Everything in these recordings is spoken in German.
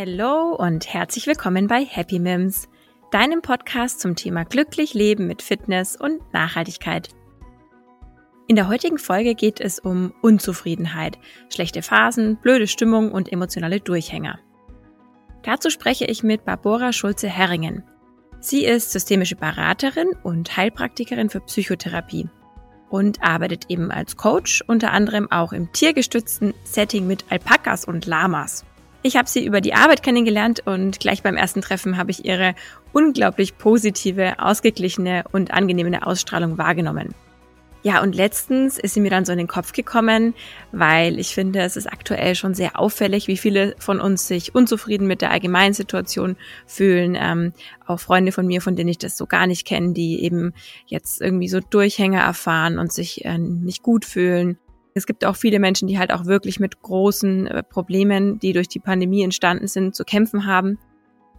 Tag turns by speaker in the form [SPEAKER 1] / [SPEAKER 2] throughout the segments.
[SPEAKER 1] Hallo und herzlich willkommen bei Happy Mims, deinem Podcast zum Thema glücklich leben mit Fitness und Nachhaltigkeit. In der heutigen Folge geht es um Unzufriedenheit, schlechte Phasen, blöde Stimmung und emotionale Durchhänger. Dazu spreche ich mit Barbara Schulze-Herringen. Sie ist systemische Beraterin und Heilpraktikerin für Psychotherapie und arbeitet eben als Coach, unter anderem auch im tiergestützten Setting mit Alpakas und Lamas. Ich habe sie über die Arbeit kennengelernt und gleich beim ersten Treffen habe ich ihre unglaublich positive, ausgeglichene und angenehme Ausstrahlung wahrgenommen. Ja, und letztens ist sie mir dann so in den Kopf gekommen, weil ich finde, es ist aktuell schon sehr auffällig, wie viele von uns sich unzufrieden mit der allgemeinen Situation fühlen. Ähm, auch Freunde von mir, von denen ich das so gar nicht kenne, die eben jetzt irgendwie so Durchhänger erfahren und sich äh, nicht gut fühlen. Es gibt auch viele Menschen, die halt auch wirklich mit großen äh, Problemen, die durch die Pandemie entstanden sind, zu kämpfen haben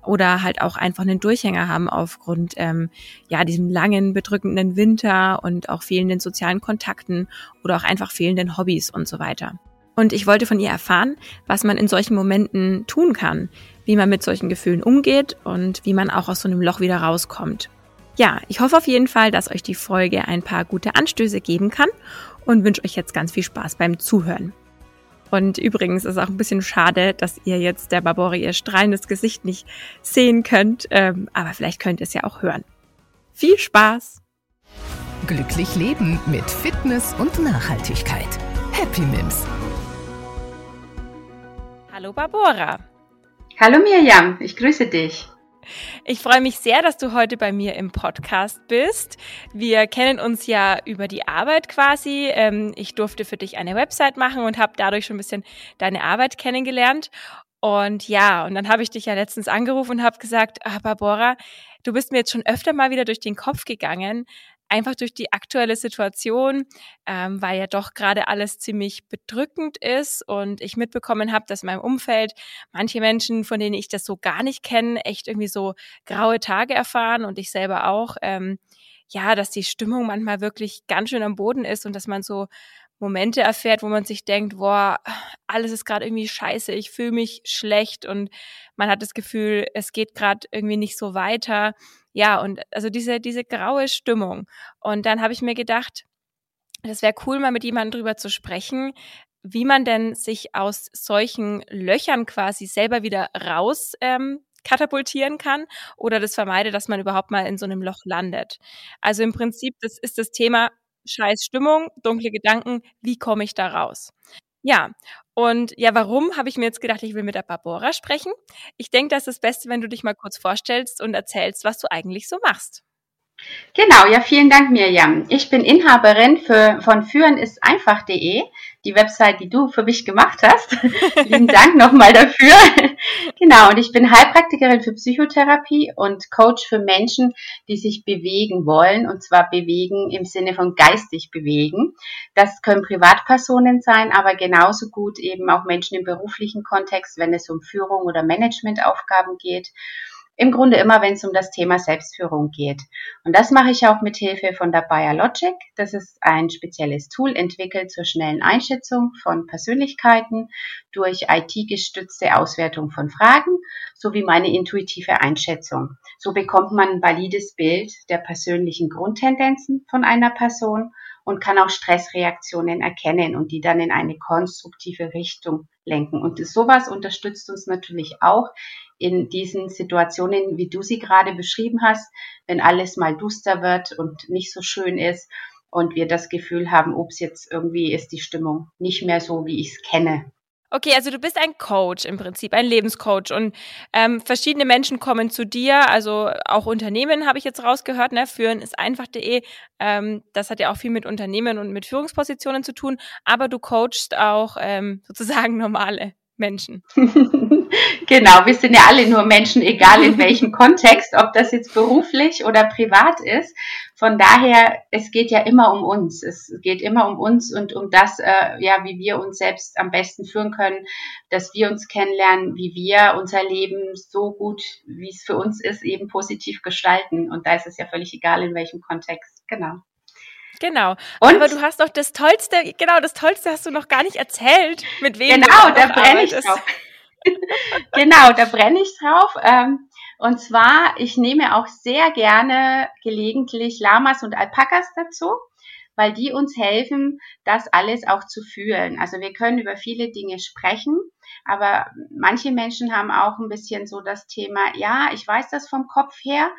[SPEAKER 1] oder halt auch einfach einen Durchhänger haben aufgrund ähm, ja diesem langen bedrückenden Winter und auch fehlenden sozialen Kontakten oder auch einfach fehlenden Hobbys und so weiter. Und ich wollte von ihr erfahren, was man in solchen Momenten tun kann, wie man mit solchen Gefühlen umgeht und wie man auch aus so einem Loch wieder rauskommt. Ja, ich hoffe auf jeden Fall, dass euch die Folge ein paar gute Anstöße geben kann und wünsche euch jetzt ganz viel Spaß beim Zuhören. Und übrigens ist auch ein bisschen schade, dass ihr jetzt der Barbora ihr strahlendes Gesicht nicht sehen könnt, ähm, aber vielleicht könnt ihr es ja auch hören. Viel Spaß!
[SPEAKER 2] Glücklich leben mit Fitness und Nachhaltigkeit. Happy Mims.
[SPEAKER 1] Hallo Barbora.
[SPEAKER 3] Hallo Mirjam, ich grüße dich.
[SPEAKER 1] Ich freue mich sehr, dass du heute bei mir im Podcast bist. Wir kennen uns ja über die Arbeit quasi. Ähm, ich durfte für dich eine Website machen und habe dadurch schon ein bisschen deine Arbeit kennengelernt. Und ja, und dann habe ich dich ja letztens angerufen und habe gesagt, ah, Barbara, du bist mir jetzt schon öfter mal wieder durch den Kopf gegangen, einfach durch die aktuelle Situation, ähm, weil ja doch gerade alles ziemlich bedrückend ist und ich mitbekommen habe, dass in meinem Umfeld manche Menschen, von denen ich das so gar nicht kenne, echt irgendwie so graue Tage erfahren und ich selber auch. Ähm, ja, dass die Stimmung manchmal wirklich ganz schön am Boden ist und dass man so Momente erfährt, wo man sich denkt, boah, alles ist gerade irgendwie scheiße, ich fühle mich schlecht und man hat das Gefühl, es geht gerade irgendwie nicht so weiter. Ja, und also diese, diese graue Stimmung. Und dann habe ich mir gedacht, das wäre cool, mal mit jemandem drüber zu sprechen, wie man denn sich aus solchen Löchern quasi selber wieder raus ähm, katapultieren kann oder das vermeide, dass man überhaupt mal in so einem Loch landet. Also im Prinzip, das ist das Thema scheiß Stimmung, dunkle Gedanken, wie komme ich da raus? Ja, und ja, warum habe ich mir jetzt gedacht, ich will mit der Barbora sprechen? Ich denke, das ist das Beste, wenn du dich mal kurz vorstellst und erzählst, was du eigentlich so machst.
[SPEAKER 3] Genau, ja, vielen Dank, Mirjam. Ich bin Inhaberin für, von führeniseinfach.de, die Website, die du für mich gemacht hast. Vielen Dank nochmal dafür. genau, und ich bin Heilpraktikerin für Psychotherapie und Coach für Menschen, die sich bewegen wollen, und zwar bewegen im Sinne von geistig bewegen. Das können Privatpersonen sein, aber genauso gut eben auch Menschen im beruflichen Kontext, wenn es um Führung oder Managementaufgaben geht im Grunde immer, wenn es um das Thema Selbstführung geht. Und das mache ich auch mit Hilfe von der Biologic. Das ist ein spezielles Tool entwickelt zur schnellen Einschätzung von Persönlichkeiten durch IT-gestützte Auswertung von Fragen sowie meine intuitive Einschätzung. So bekommt man ein valides Bild der persönlichen Grundtendenzen von einer Person und kann auch Stressreaktionen erkennen und die dann in eine konstruktive Richtung lenken. Und sowas unterstützt uns natürlich auch in diesen Situationen, wie du sie gerade beschrieben hast, wenn alles mal duster wird und nicht so schön ist und wir das Gefühl haben, ups, jetzt irgendwie ist die Stimmung nicht mehr so, wie ich es kenne.
[SPEAKER 1] Okay, also du bist ein Coach im Prinzip, ein Lebenscoach. Und ähm, verschiedene Menschen kommen zu dir, also auch Unternehmen habe ich jetzt rausgehört, ne? Führen ist einfach.de, ähm, das hat ja auch viel mit Unternehmen und mit Führungspositionen zu tun, aber du coachst auch ähm, sozusagen normale Menschen.
[SPEAKER 3] genau, wir sind ja alle nur Menschen, egal in welchem Kontext, ob das jetzt beruflich oder privat ist. Von daher, es geht ja immer um uns. Es geht immer um uns und um das, äh, ja, wie wir uns selbst am besten führen können, dass wir uns kennenlernen, wie wir unser Leben so gut, wie es für uns ist, eben positiv gestalten. Und da ist es ja völlig egal, in welchem Kontext. Genau.
[SPEAKER 1] Genau. Und Aber du hast doch das Tollste, genau, das Tollste hast du noch gar nicht erzählt, mit wem
[SPEAKER 3] genau, du da brenne ich drauf. genau, da brenne ich drauf. Ähm, und zwar, ich nehme auch sehr gerne gelegentlich Lamas und Alpakas dazu weil die uns helfen, das alles auch zu fühlen. Also wir können über viele Dinge sprechen, aber manche Menschen haben auch ein bisschen so das Thema, ja, ich weiß das vom Kopf her,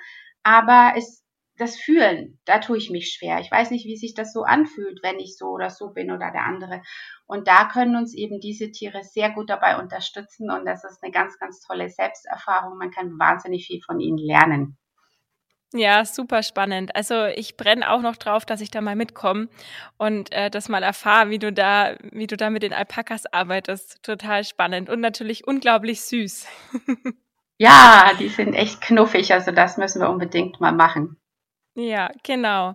[SPEAKER 3] aber es das Fühlen, da tue ich mich schwer. Ich weiß nicht, wie sich das so anfühlt, wenn ich so oder so bin oder der andere. Und da können uns eben diese Tiere sehr gut dabei unterstützen und das ist eine ganz, ganz tolle Selbsterfahrung. Man kann wahnsinnig viel von ihnen lernen.
[SPEAKER 1] Ja, super spannend. Also ich brenne auch noch drauf, dass ich da mal mitkomme und äh, das mal erfahre, wie du da, wie du da mit den Alpakas arbeitest. Total spannend und natürlich unglaublich süß.
[SPEAKER 3] ja, die sind echt knuffig. Also das müssen wir unbedingt mal machen.
[SPEAKER 1] Ja, genau.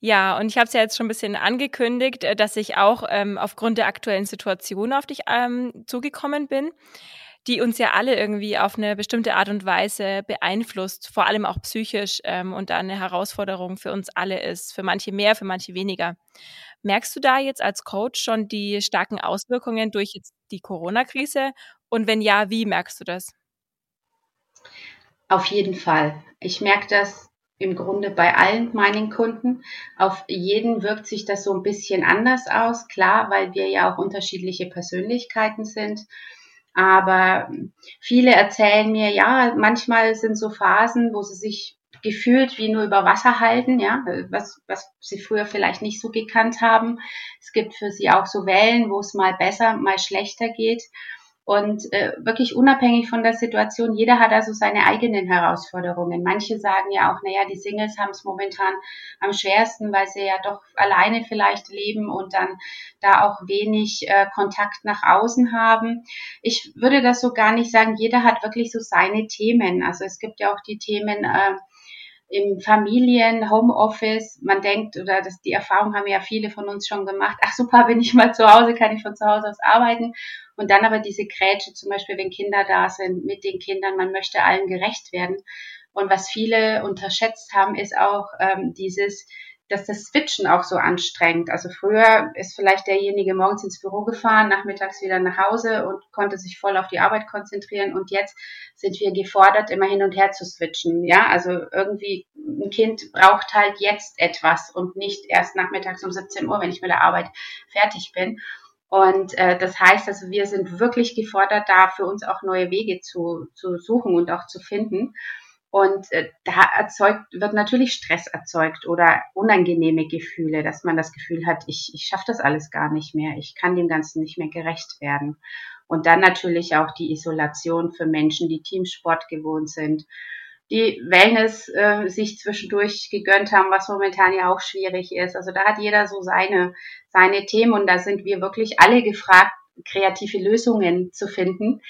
[SPEAKER 1] Ja, und ich habe es ja jetzt schon ein bisschen angekündigt, äh, dass ich auch ähm, aufgrund der aktuellen Situation auf dich ähm, zugekommen bin die uns ja alle irgendwie auf eine bestimmte Art und Weise beeinflusst, vor allem auch psychisch ähm, und da eine Herausforderung für uns alle ist, für manche mehr, für manche weniger. Merkst du da jetzt als Coach schon die starken Auswirkungen durch jetzt die Corona-Krise? Und wenn ja, wie merkst du das?
[SPEAKER 3] Auf jeden Fall. Ich merke das im Grunde bei allen meinen Kunden. Auf jeden wirkt sich das so ein bisschen anders aus, klar, weil wir ja auch unterschiedliche Persönlichkeiten sind. Aber viele erzählen mir, ja, manchmal sind so Phasen, wo sie sich gefühlt wie nur über Wasser halten, ja, was, was sie früher vielleicht nicht so gekannt haben. Es gibt für sie auch so Wellen, wo es mal besser, mal schlechter geht. Und äh, wirklich unabhängig von der Situation, jeder hat also seine eigenen Herausforderungen. Manche sagen ja auch, naja, die Singles haben es momentan am schwersten, weil sie ja doch alleine vielleicht leben und dann da auch wenig äh, Kontakt nach außen haben. Ich würde das so gar nicht sagen. Jeder hat wirklich so seine Themen. Also es gibt ja auch die Themen, äh, im Familien, Homeoffice, man denkt, oder das, die Erfahrung haben ja viele von uns schon gemacht, ach super, bin ich mal zu Hause, kann ich von zu Hause aus arbeiten. Und dann aber diese Grätsche, zum Beispiel, wenn Kinder da sind, mit den Kindern, man möchte allen gerecht werden. Und was viele unterschätzt haben, ist auch ähm, dieses, dass das Switchen auch so anstrengend. Also früher ist vielleicht derjenige morgens ins Büro gefahren, nachmittags wieder nach Hause und konnte sich voll auf die Arbeit konzentrieren. Und jetzt sind wir gefordert, immer hin und her zu switchen. Ja, also irgendwie ein Kind braucht halt jetzt etwas und nicht erst nachmittags um 17 Uhr, wenn ich mit der Arbeit fertig bin. Und äh, das heißt, also wir sind wirklich gefordert, da für uns auch neue Wege zu, zu suchen und auch zu finden. Und äh, da erzeugt, wird natürlich Stress erzeugt oder unangenehme Gefühle, dass man das Gefühl hat, ich, ich schaffe das alles gar nicht mehr, ich kann dem Ganzen nicht mehr gerecht werden. Und dann natürlich auch die Isolation für Menschen, die Teamsport gewohnt sind, die Wellness äh, sich zwischendurch gegönnt haben, was momentan ja auch schwierig ist. Also da hat jeder so seine, seine Themen und da sind wir wirklich alle gefragt, kreative Lösungen zu finden,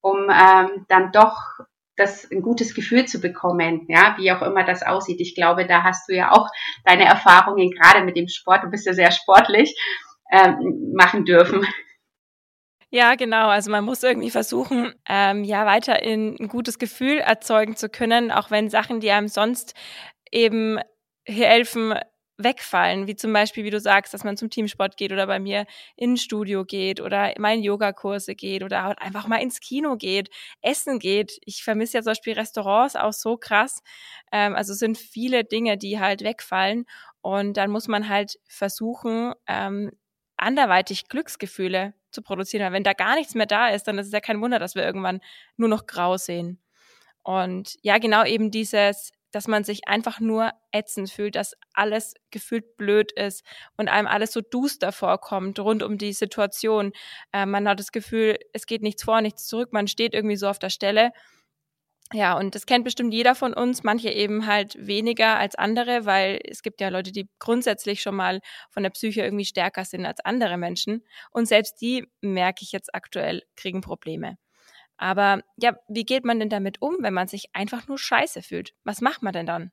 [SPEAKER 3] um ähm, dann doch das ein gutes Gefühl zu bekommen, ja, wie auch immer das aussieht. Ich glaube, da hast du ja auch deine Erfahrungen gerade mit dem Sport, du bist ja sehr sportlich, ähm, machen dürfen.
[SPEAKER 1] Ja, genau. Also man muss irgendwie versuchen, ähm, ja, weiterhin ein gutes Gefühl erzeugen zu können, auch wenn Sachen, die einem sonst eben helfen, wegfallen, wie zum Beispiel, wie du sagst, dass man zum Teamsport geht oder bei mir ins Studio geht oder mal in Yogakurse geht oder einfach mal ins Kino geht, essen geht. Ich vermisse ja zum Beispiel Restaurants auch so krass. Ähm, also sind viele Dinge, die halt wegfallen und dann muss man halt versuchen, ähm, anderweitig Glücksgefühle zu produzieren. Weil wenn da gar nichts mehr da ist, dann ist es ja kein Wunder, dass wir irgendwann nur noch grau sehen. Und ja, genau eben dieses dass man sich einfach nur ätzend fühlt, dass alles gefühlt blöd ist und einem alles so duster vorkommt rund um die Situation. Äh, man hat das Gefühl, es geht nichts vor, nichts zurück, man steht irgendwie so auf der Stelle. Ja, und das kennt bestimmt jeder von uns, manche eben halt weniger als andere, weil es gibt ja Leute, die grundsätzlich schon mal von der Psyche irgendwie stärker sind als andere Menschen. Und selbst die, merke ich jetzt aktuell, kriegen Probleme. Aber ja, wie geht man denn damit um, wenn man sich einfach nur scheiße fühlt? Was macht man denn dann?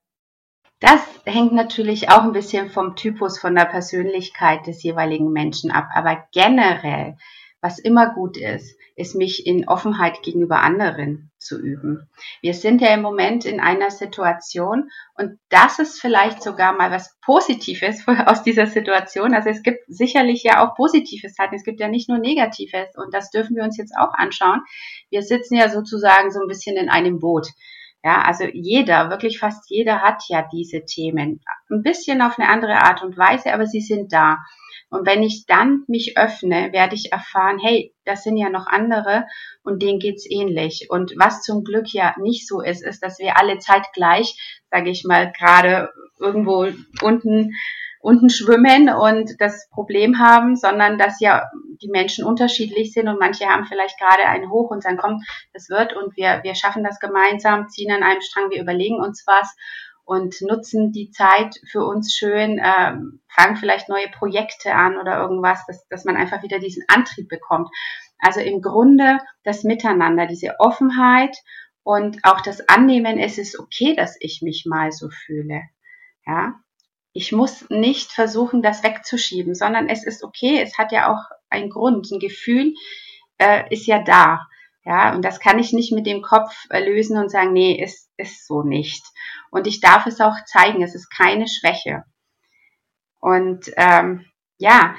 [SPEAKER 3] Das hängt natürlich auch ein bisschen vom Typus, von der Persönlichkeit des jeweiligen Menschen ab. Aber generell, was immer gut ist, ist mich in Offenheit gegenüber anderen zu üben. Wir sind ja im Moment in einer Situation und das ist vielleicht sogar mal was Positives aus dieser Situation. Also es gibt sicherlich ja auch positive Seiten. Es gibt ja nicht nur Negatives und das dürfen wir uns jetzt auch anschauen. Wir sitzen ja sozusagen so ein bisschen in einem Boot. Ja, also jeder, wirklich fast jeder hat ja diese Themen. Ein bisschen auf eine andere Art und Weise, aber sie sind da. Und wenn ich dann mich öffne, werde ich erfahren, hey, das sind ja noch andere und denen geht's ähnlich. Und was zum Glück ja nicht so ist, ist, dass wir alle zeitgleich, sage ich mal, gerade irgendwo unten unten schwimmen und das Problem haben, sondern dass ja die Menschen unterschiedlich sind und manche haben vielleicht gerade einen Hoch und sagen, komm, das wird und wir, wir schaffen das gemeinsam, ziehen an einem Strang, wir überlegen uns was und nutzen die Zeit für uns schön, ähm, fangen vielleicht neue Projekte an oder irgendwas, dass, dass man einfach wieder diesen Antrieb bekommt. Also im Grunde das Miteinander, diese Offenheit und auch das Annehmen, es ist okay, dass ich mich mal so fühle. Ja, ich muss nicht versuchen, das wegzuschieben, sondern es ist okay, es hat ja auch einen Grund, ein Gefühl äh, ist ja da. Ja, und das kann ich nicht mit dem Kopf äh, lösen und sagen, nee, ist, ist so nicht. Und ich darf es auch zeigen, es ist keine Schwäche. Und ähm, ja,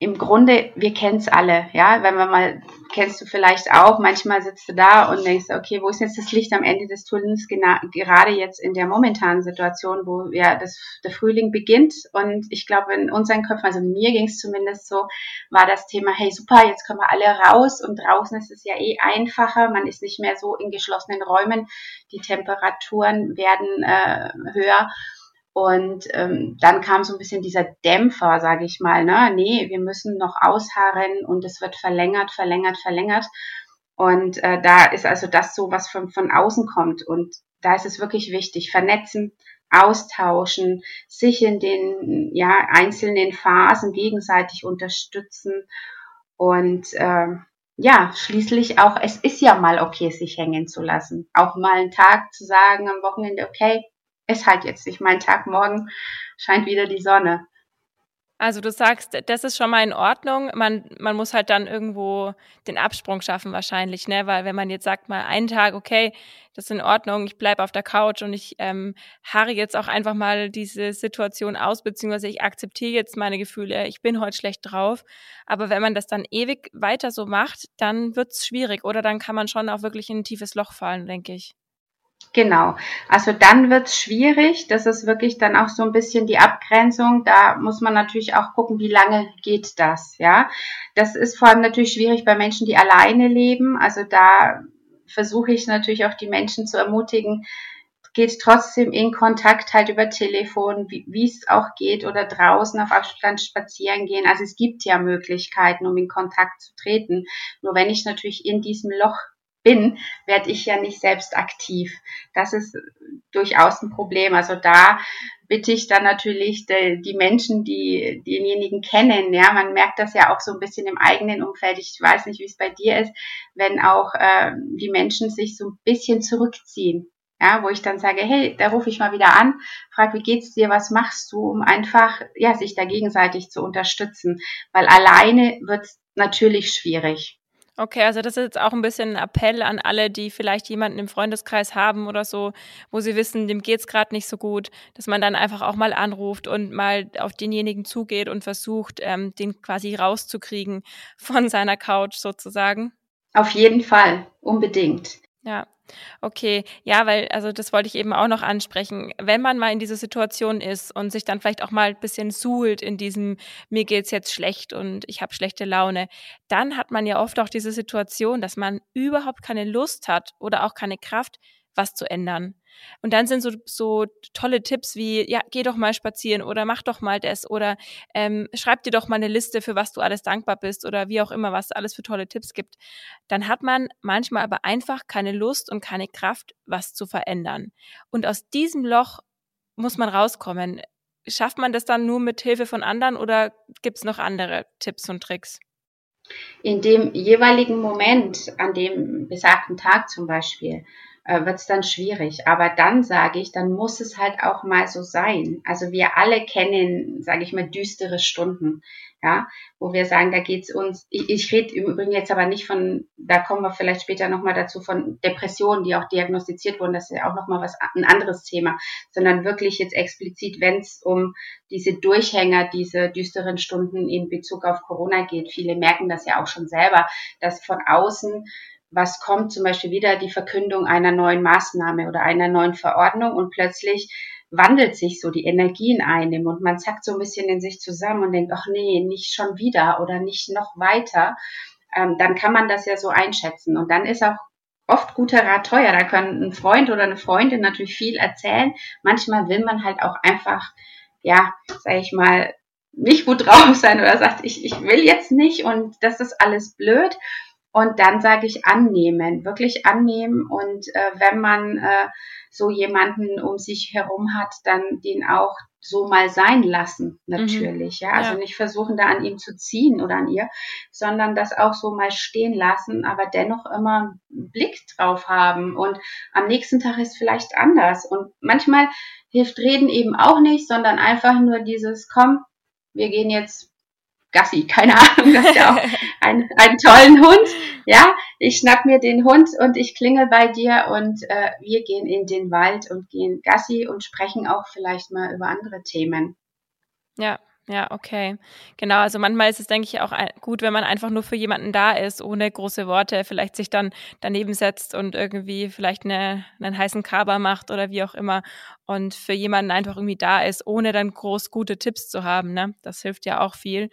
[SPEAKER 3] im Grunde, wir kennen es alle, ja, wenn man mal, kennst du vielleicht auch, manchmal sitzt du da und denkst, okay, wo ist jetzt das Licht am Ende des Tunnels, gerade jetzt in der momentanen Situation, wo ja das, der Frühling beginnt. Und ich glaube, in unseren Köpfen, also mir ging es zumindest so, war das Thema, hey super, jetzt können wir alle raus und draußen ist es ja eh einfacher, man ist nicht mehr so in geschlossenen Räumen, die Temperaturen werden äh, höher und ähm, dann kam so ein bisschen dieser Dämpfer, sage ich mal, ne? Nee, wir müssen noch ausharren und es wird verlängert, verlängert, verlängert. Und äh, da ist also das so, was von, von außen kommt. Und da ist es wirklich wichtig, vernetzen, austauschen, sich in den ja, einzelnen Phasen gegenseitig unterstützen und äh, ja, schließlich auch, es ist ja mal okay, sich hängen zu lassen. Auch mal einen Tag zu sagen am Wochenende, okay, ist halt jetzt nicht mein Tag. Morgen scheint wieder die Sonne.
[SPEAKER 1] Also du sagst, das ist schon mal in Ordnung. Man, man muss halt dann irgendwo den Absprung schaffen wahrscheinlich, ne? Weil wenn man jetzt sagt mal einen Tag, okay, das ist in Ordnung, ich bleibe auf der Couch und ich ähm, harre jetzt auch einfach mal diese Situation aus, beziehungsweise ich akzeptiere jetzt meine Gefühle, ich bin heute schlecht drauf. Aber wenn man das dann ewig weiter so macht, dann wird's schwierig oder dann kann man schon auch wirklich in ein tiefes Loch fallen, denke ich.
[SPEAKER 3] Genau. Also dann wird es schwierig. Das ist wirklich dann auch so ein bisschen die Abgrenzung. Da muss man natürlich auch gucken, wie lange geht das, ja. Das ist vor allem natürlich schwierig bei Menschen, die alleine leben. Also da versuche ich natürlich auch die Menschen zu ermutigen, geht trotzdem in Kontakt halt über Telefon, wie es auch geht oder draußen auf Abstand spazieren gehen. Also es gibt ja Möglichkeiten, um in Kontakt zu treten. Nur wenn ich natürlich in diesem Loch bin, werde ich ja nicht selbst aktiv. Das ist durchaus ein Problem. Also da bitte ich dann natürlich die, die Menschen, die denjenigen kennen. Ja, man merkt das ja auch so ein bisschen im eigenen Umfeld. Ich weiß nicht, wie es bei dir ist, wenn auch äh, die Menschen sich so ein bisschen zurückziehen. Ja, wo ich dann sage, hey, da rufe ich mal wieder an, frag, wie geht's dir, was machst du, um einfach, ja, sich da gegenseitig zu unterstützen, weil alleine wird es natürlich schwierig.
[SPEAKER 1] Okay, also das ist jetzt auch ein bisschen ein Appell an alle, die vielleicht jemanden im Freundeskreis haben oder so, wo sie wissen, dem geht's gerade nicht so gut, dass man dann einfach auch mal anruft und mal auf denjenigen zugeht und versucht, ähm, den quasi rauszukriegen von seiner Couch sozusagen.
[SPEAKER 3] Auf jeden Fall, unbedingt.
[SPEAKER 1] Ja, Okay, ja, weil, also das wollte ich eben auch noch ansprechen. Wenn man mal in dieser Situation ist und sich dann vielleicht auch mal ein bisschen suhlt in diesem, mir geht's jetzt schlecht und ich habe schlechte Laune, dann hat man ja oft auch diese Situation, dass man überhaupt keine Lust hat oder auch keine Kraft, was zu ändern. Und dann sind so, so tolle Tipps wie, ja, geh doch mal spazieren oder mach doch mal das oder ähm, schreib dir doch mal eine Liste, für was du alles dankbar bist oder wie auch immer, was alles für tolle Tipps gibt. Dann hat man manchmal aber einfach keine Lust und keine Kraft, was zu verändern. Und aus diesem Loch muss man rauskommen. Schafft man das dann nur mit Hilfe von anderen oder gibt es noch andere Tipps und Tricks?
[SPEAKER 3] In dem jeweiligen Moment, an dem besagten Tag zum Beispiel, äh, wird es dann schwierig. Aber dann sage ich, dann muss es halt auch mal so sein. Also wir alle kennen, sage ich mal, düstere Stunden, ja, wo wir sagen, da geht's uns, ich, ich rede im Übrigen jetzt aber nicht von, da kommen wir vielleicht später nochmal dazu, von Depressionen, die auch diagnostiziert wurden, das ist ja auch nochmal was, ein anderes Thema, sondern wirklich jetzt explizit, wenn es um diese Durchhänger, diese düsteren Stunden in Bezug auf Corona geht. Viele merken das ja auch schon selber, dass von außen was kommt, zum Beispiel wieder die Verkündung einer neuen Maßnahme oder einer neuen Verordnung und plötzlich wandelt sich so die Energie in einem und man zackt so ein bisschen in sich zusammen und denkt, ach nee, nicht schon wieder oder nicht noch weiter, ähm, dann kann man das ja so einschätzen. Und dann ist auch oft guter Rat teuer. Da kann ein Freund oder eine Freundin natürlich viel erzählen. Manchmal will man halt auch einfach, ja, sag ich mal, nicht gut drauf sein oder sagt, ich, ich will jetzt nicht und das ist alles blöd. Und dann sage ich annehmen, wirklich annehmen. Und äh, wenn man äh, so jemanden um sich herum hat, dann den auch so mal sein lassen, mhm. natürlich. Mhm. Ja, also ja. nicht versuchen, da an ihm zu ziehen oder an ihr, sondern das auch so mal stehen lassen, aber dennoch immer einen Blick drauf haben. Und am nächsten Tag ist vielleicht anders. Und manchmal hilft Reden eben auch nicht, sondern einfach nur dieses, komm, wir gehen jetzt Gassi, keine Ahnung, das ist ja auch ein, einen tollen Hund. Ja, ich schnapp mir den Hund und ich klingel bei dir und äh, wir gehen in den Wald und gehen Gassi und sprechen auch vielleicht mal über andere Themen.
[SPEAKER 1] Ja, ja, okay. Genau, also manchmal ist es, denke ich, auch gut, wenn man einfach nur für jemanden da ist, ohne große Worte, vielleicht sich dann daneben setzt und irgendwie vielleicht eine, einen heißen Kaba macht oder wie auch immer und für jemanden einfach irgendwie da ist, ohne dann groß gute Tipps zu haben. Ne? Das hilft ja auch viel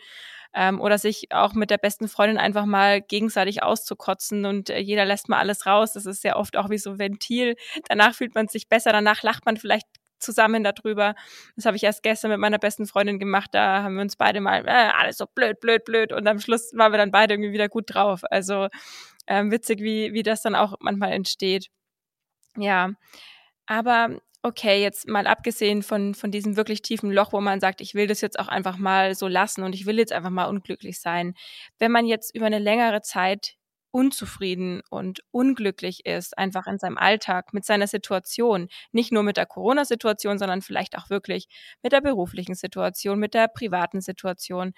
[SPEAKER 1] ähm, oder sich auch mit der besten Freundin einfach mal gegenseitig auszukotzen und äh, jeder lässt mal alles raus. Das ist ja oft auch wie so ein Ventil. Danach fühlt man sich besser, danach lacht man vielleicht zusammen darüber. Das habe ich erst gestern mit meiner besten Freundin gemacht. Da haben wir uns beide mal, äh, alles so blöd, blöd, blöd. Und am Schluss waren wir dann beide irgendwie wieder gut drauf. Also ähm, witzig, wie, wie das dann auch manchmal entsteht. Ja. Aber okay, jetzt mal abgesehen von, von diesem wirklich tiefen Loch, wo man sagt, ich will das jetzt auch einfach mal so lassen und ich will jetzt einfach mal unglücklich sein. Wenn man jetzt über eine längere Zeit unzufrieden und unglücklich ist, einfach in seinem Alltag, mit seiner Situation, nicht nur mit der Corona-Situation, sondern vielleicht auch wirklich mit der beruflichen Situation, mit der privaten Situation.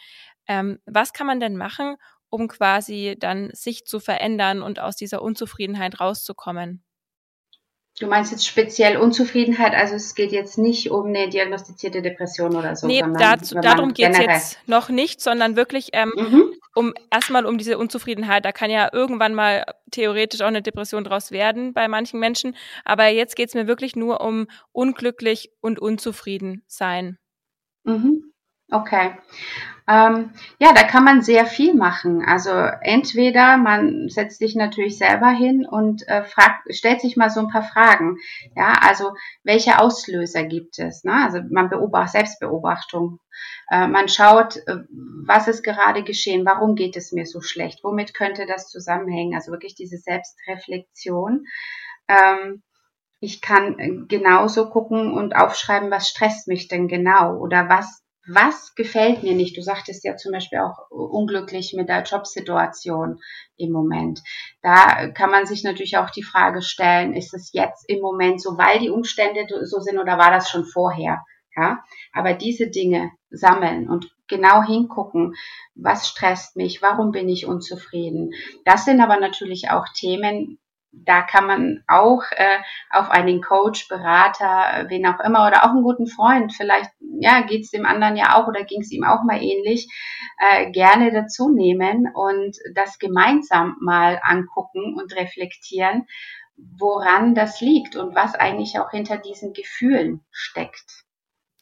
[SPEAKER 1] Ähm, was kann man denn machen, um quasi dann sich zu verändern und aus dieser Unzufriedenheit rauszukommen?
[SPEAKER 3] Du meinst jetzt speziell Unzufriedenheit, also es geht jetzt nicht um eine diagnostizierte Depression oder so.
[SPEAKER 1] Nee, dazu, darum geht es jetzt noch nicht, sondern wirklich ähm, mhm. um erstmal um diese Unzufriedenheit. Da kann ja irgendwann mal theoretisch auch eine Depression draus werden bei manchen Menschen. Aber jetzt geht es mir wirklich nur um unglücklich und unzufrieden sein.
[SPEAKER 3] Mhm. Okay. Ähm, ja, da kann man sehr viel machen. Also entweder man setzt sich natürlich selber hin und äh, fragt, stellt sich mal so ein paar Fragen. Ja, also welche Auslöser gibt es? Ne? Also man beobachtet Selbstbeobachtung. Äh, man schaut, äh, was ist gerade geschehen? Warum geht es mir so schlecht? Womit könnte das zusammenhängen? Also wirklich diese Selbstreflexion. Ähm, ich kann genauso gucken und aufschreiben, was stresst mich denn genau oder was was gefällt mir nicht? Du sagtest ja zum Beispiel auch unglücklich mit der Jobsituation im Moment. Da kann man sich natürlich auch die Frage stellen, ist es jetzt im Moment so, weil die Umstände so sind oder war das schon vorher? Ja, aber diese Dinge sammeln und genau hingucken, was stresst mich, warum bin ich unzufrieden. Das sind aber natürlich auch Themen, da kann man auch äh, auf einen Coach, Berater, wen auch immer oder auch einen guten Freund, vielleicht ja geht es dem anderen ja auch oder ging es ihm auch mal ähnlich, äh, gerne dazu nehmen und das gemeinsam mal angucken und reflektieren, woran das liegt und was eigentlich auch hinter diesen Gefühlen steckt.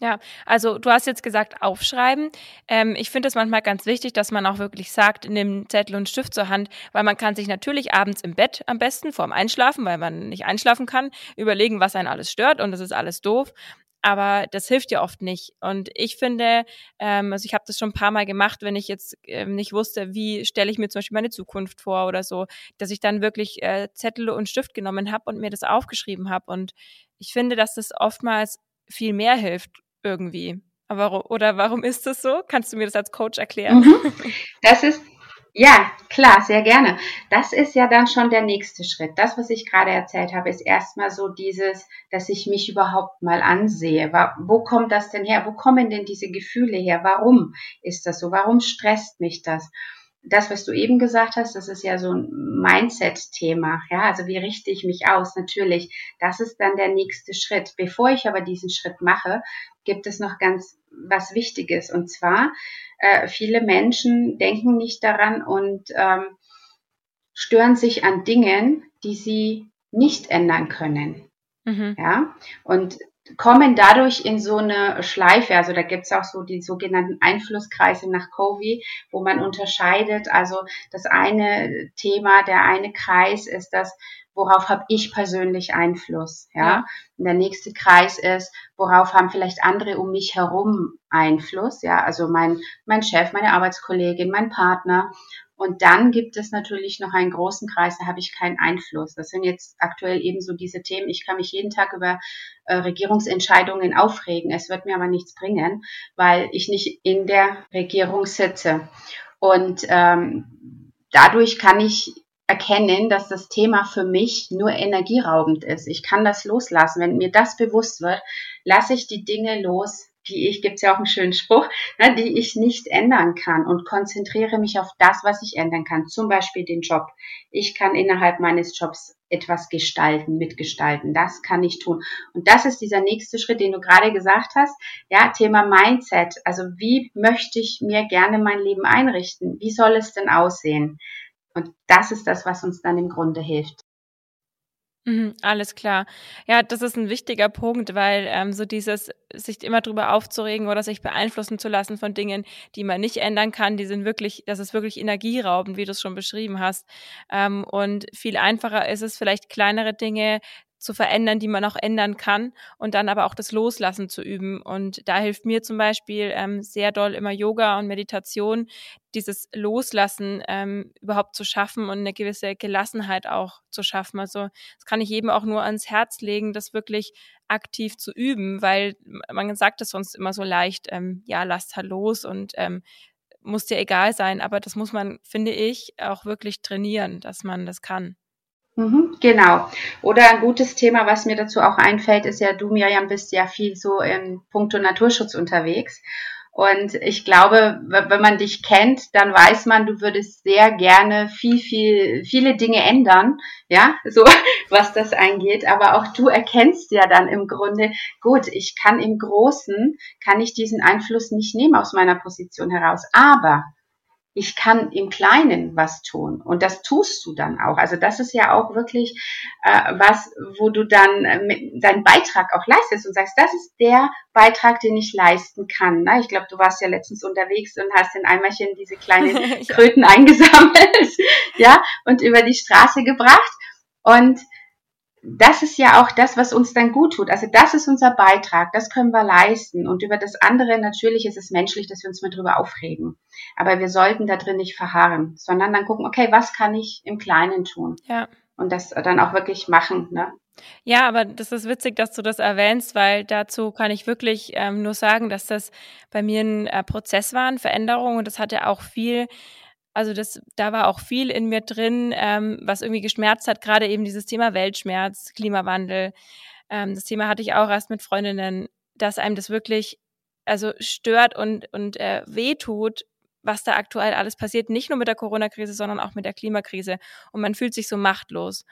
[SPEAKER 1] Ja, also du hast jetzt gesagt, aufschreiben. Ähm, ich finde es manchmal ganz wichtig, dass man auch wirklich sagt, nimm Zettel und Stift zur Hand, weil man kann sich natürlich abends im Bett am besten vorm Einschlafen, weil man nicht einschlafen kann, überlegen, was einen alles stört und das ist alles doof. Aber das hilft ja oft nicht. Und ich finde, ähm, also ich habe das schon ein paar Mal gemacht, wenn ich jetzt ähm, nicht wusste, wie stelle ich mir zum Beispiel meine Zukunft vor oder so, dass ich dann wirklich äh, Zettel und Stift genommen habe und mir das aufgeschrieben habe. Und ich finde, dass das oftmals viel mehr hilft irgendwie. Aber, oder warum ist das so? Kannst du mir das als Coach erklären?
[SPEAKER 3] Mhm. Das ist Ja, klar, sehr gerne. Das ist ja dann schon der nächste Schritt. Das, was ich gerade erzählt habe, ist erstmal so dieses, dass ich mich überhaupt mal ansehe. Wo kommt das denn her? Wo kommen denn diese Gefühle her? Warum ist das so? Warum stresst mich das? Das, was du eben gesagt hast, das ist ja so ein Mindset-Thema. Ja, also wie richte ich mich aus? Natürlich, das ist dann der nächste Schritt. Bevor ich aber diesen Schritt mache, gibt es noch ganz was Wichtiges. Und zwar, äh, viele Menschen denken nicht daran und ähm, stören sich an Dingen, die sie nicht ändern können. Mhm. Ja, und kommen dadurch in so eine Schleife. Also da gibt's auch so die sogenannten Einflusskreise nach Covey, wo man unterscheidet. Also das eine Thema, der eine Kreis ist das, worauf habe ich persönlich Einfluss. Ja? ja. Und der nächste Kreis ist, worauf haben vielleicht andere um mich herum Einfluss. Ja, also mein, mein Chef, meine Arbeitskollegin, mein Partner. Und dann gibt es natürlich noch einen großen Kreis, da habe ich keinen Einfluss. Das sind jetzt aktuell eben so diese Themen. Ich kann mich jeden Tag über äh, Regierungsentscheidungen aufregen. Es wird mir aber nichts bringen, weil ich nicht in der Regierung sitze. Und ähm, dadurch kann ich erkennen, dass das Thema für mich nur energieraubend ist. Ich kann das loslassen. Wenn mir das bewusst wird, lasse ich die Dinge los, die ich, gibt's ja auch einen schönen Spruch, ne, die ich nicht ändern kann und konzentriere mich auf das, was ich ändern kann. Zum Beispiel den Job. Ich kann innerhalb meines Jobs etwas gestalten, mitgestalten. Das kann ich tun. Und das ist dieser nächste Schritt, den du gerade gesagt hast. Ja, Thema Mindset. Also wie möchte ich mir gerne mein Leben einrichten? Wie soll es denn aussehen? Und das ist das, was uns dann im Grunde hilft.
[SPEAKER 1] Mhm, alles klar. Ja, das ist ein wichtiger Punkt, weil ähm, so dieses sich immer drüber aufzuregen oder sich beeinflussen zu lassen von Dingen, die man nicht ändern kann, die sind wirklich, das ist wirklich energieraubend, wie du es schon beschrieben hast. Ähm, und viel einfacher ist es vielleicht kleinere Dinge zu verändern, die man auch ändern kann und dann aber auch das Loslassen zu üben. Und da hilft mir zum Beispiel ähm, sehr doll immer Yoga und Meditation, dieses Loslassen ähm, überhaupt zu schaffen und eine gewisse Gelassenheit auch zu schaffen. Also das kann ich jedem auch nur ans Herz legen, das wirklich aktiv zu üben, weil man sagt es sonst immer so leicht, ähm, ja, lasst halt los und ähm, muss dir egal sein, aber das muss man, finde ich, auch wirklich trainieren, dass man das kann.
[SPEAKER 3] Mhm, genau. Oder ein gutes Thema, was mir dazu auch einfällt, ist ja, du Miriam bist ja viel so in puncto Naturschutz unterwegs. Und ich glaube, wenn man dich kennt, dann weiß man, du würdest sehr gerne viel, viel, viele Dinge ändern, ja, so was das angeht. Aber auch du erkennst ja dann im Grunde, gut, ich kann im Großen, kann ich diesen Einfluss nicht nehmen aus meiner Position heraus. Aber ich kann im Kleinen was tun. Und das tust du dann auch. Also das ist ja auch wirklich äh, was, wo du dann äh, deinen Beitrag auch leistest und sagst, das ist der Beitrag, den ich leisten kann. Ne? Ich glaube, du warst ja letztens unterwegs und hast in Eimerchen diese kleinen Kröten eingesammelt, ja, und über die Straße gebracht. Und das ist ja auch das, was uns dann gut tut. Also das ist unser Beitrag, das können wir leisten. Und über das andere, natürlich ist es menschlich, dass wir uns mal drüber aufregen. Aber wir sollten da drin nicht verharren, sondern dann gucken, okay, was kann ich im Kleinen tun? Ja. Und das dann auch wirklich machen. Ne?
[SPEAKER 1] Ja, aber das ist witzig, dass du das erwähnst, weil dazu kann ich wirklich ähm, nur sagen, dass das bei mir ein äh, Prozess war, eine Veränderung und das hatte auch viel also das, da war auch viel in mir drin, ähm, was irgendwie geschmerzt hat, gerade eben dieses Thema Weltschmerz, Klimawandel. Ähm, das Thema hatte ich auch erst mit Freundinnen, dass einem das wirklich also stört und, und äh, wehtut, was da aktuell alles passiert, nicht nur mit der Corona-Krise, sondern auch mit der Klimakrise. Und man fühlt sich so machtlos.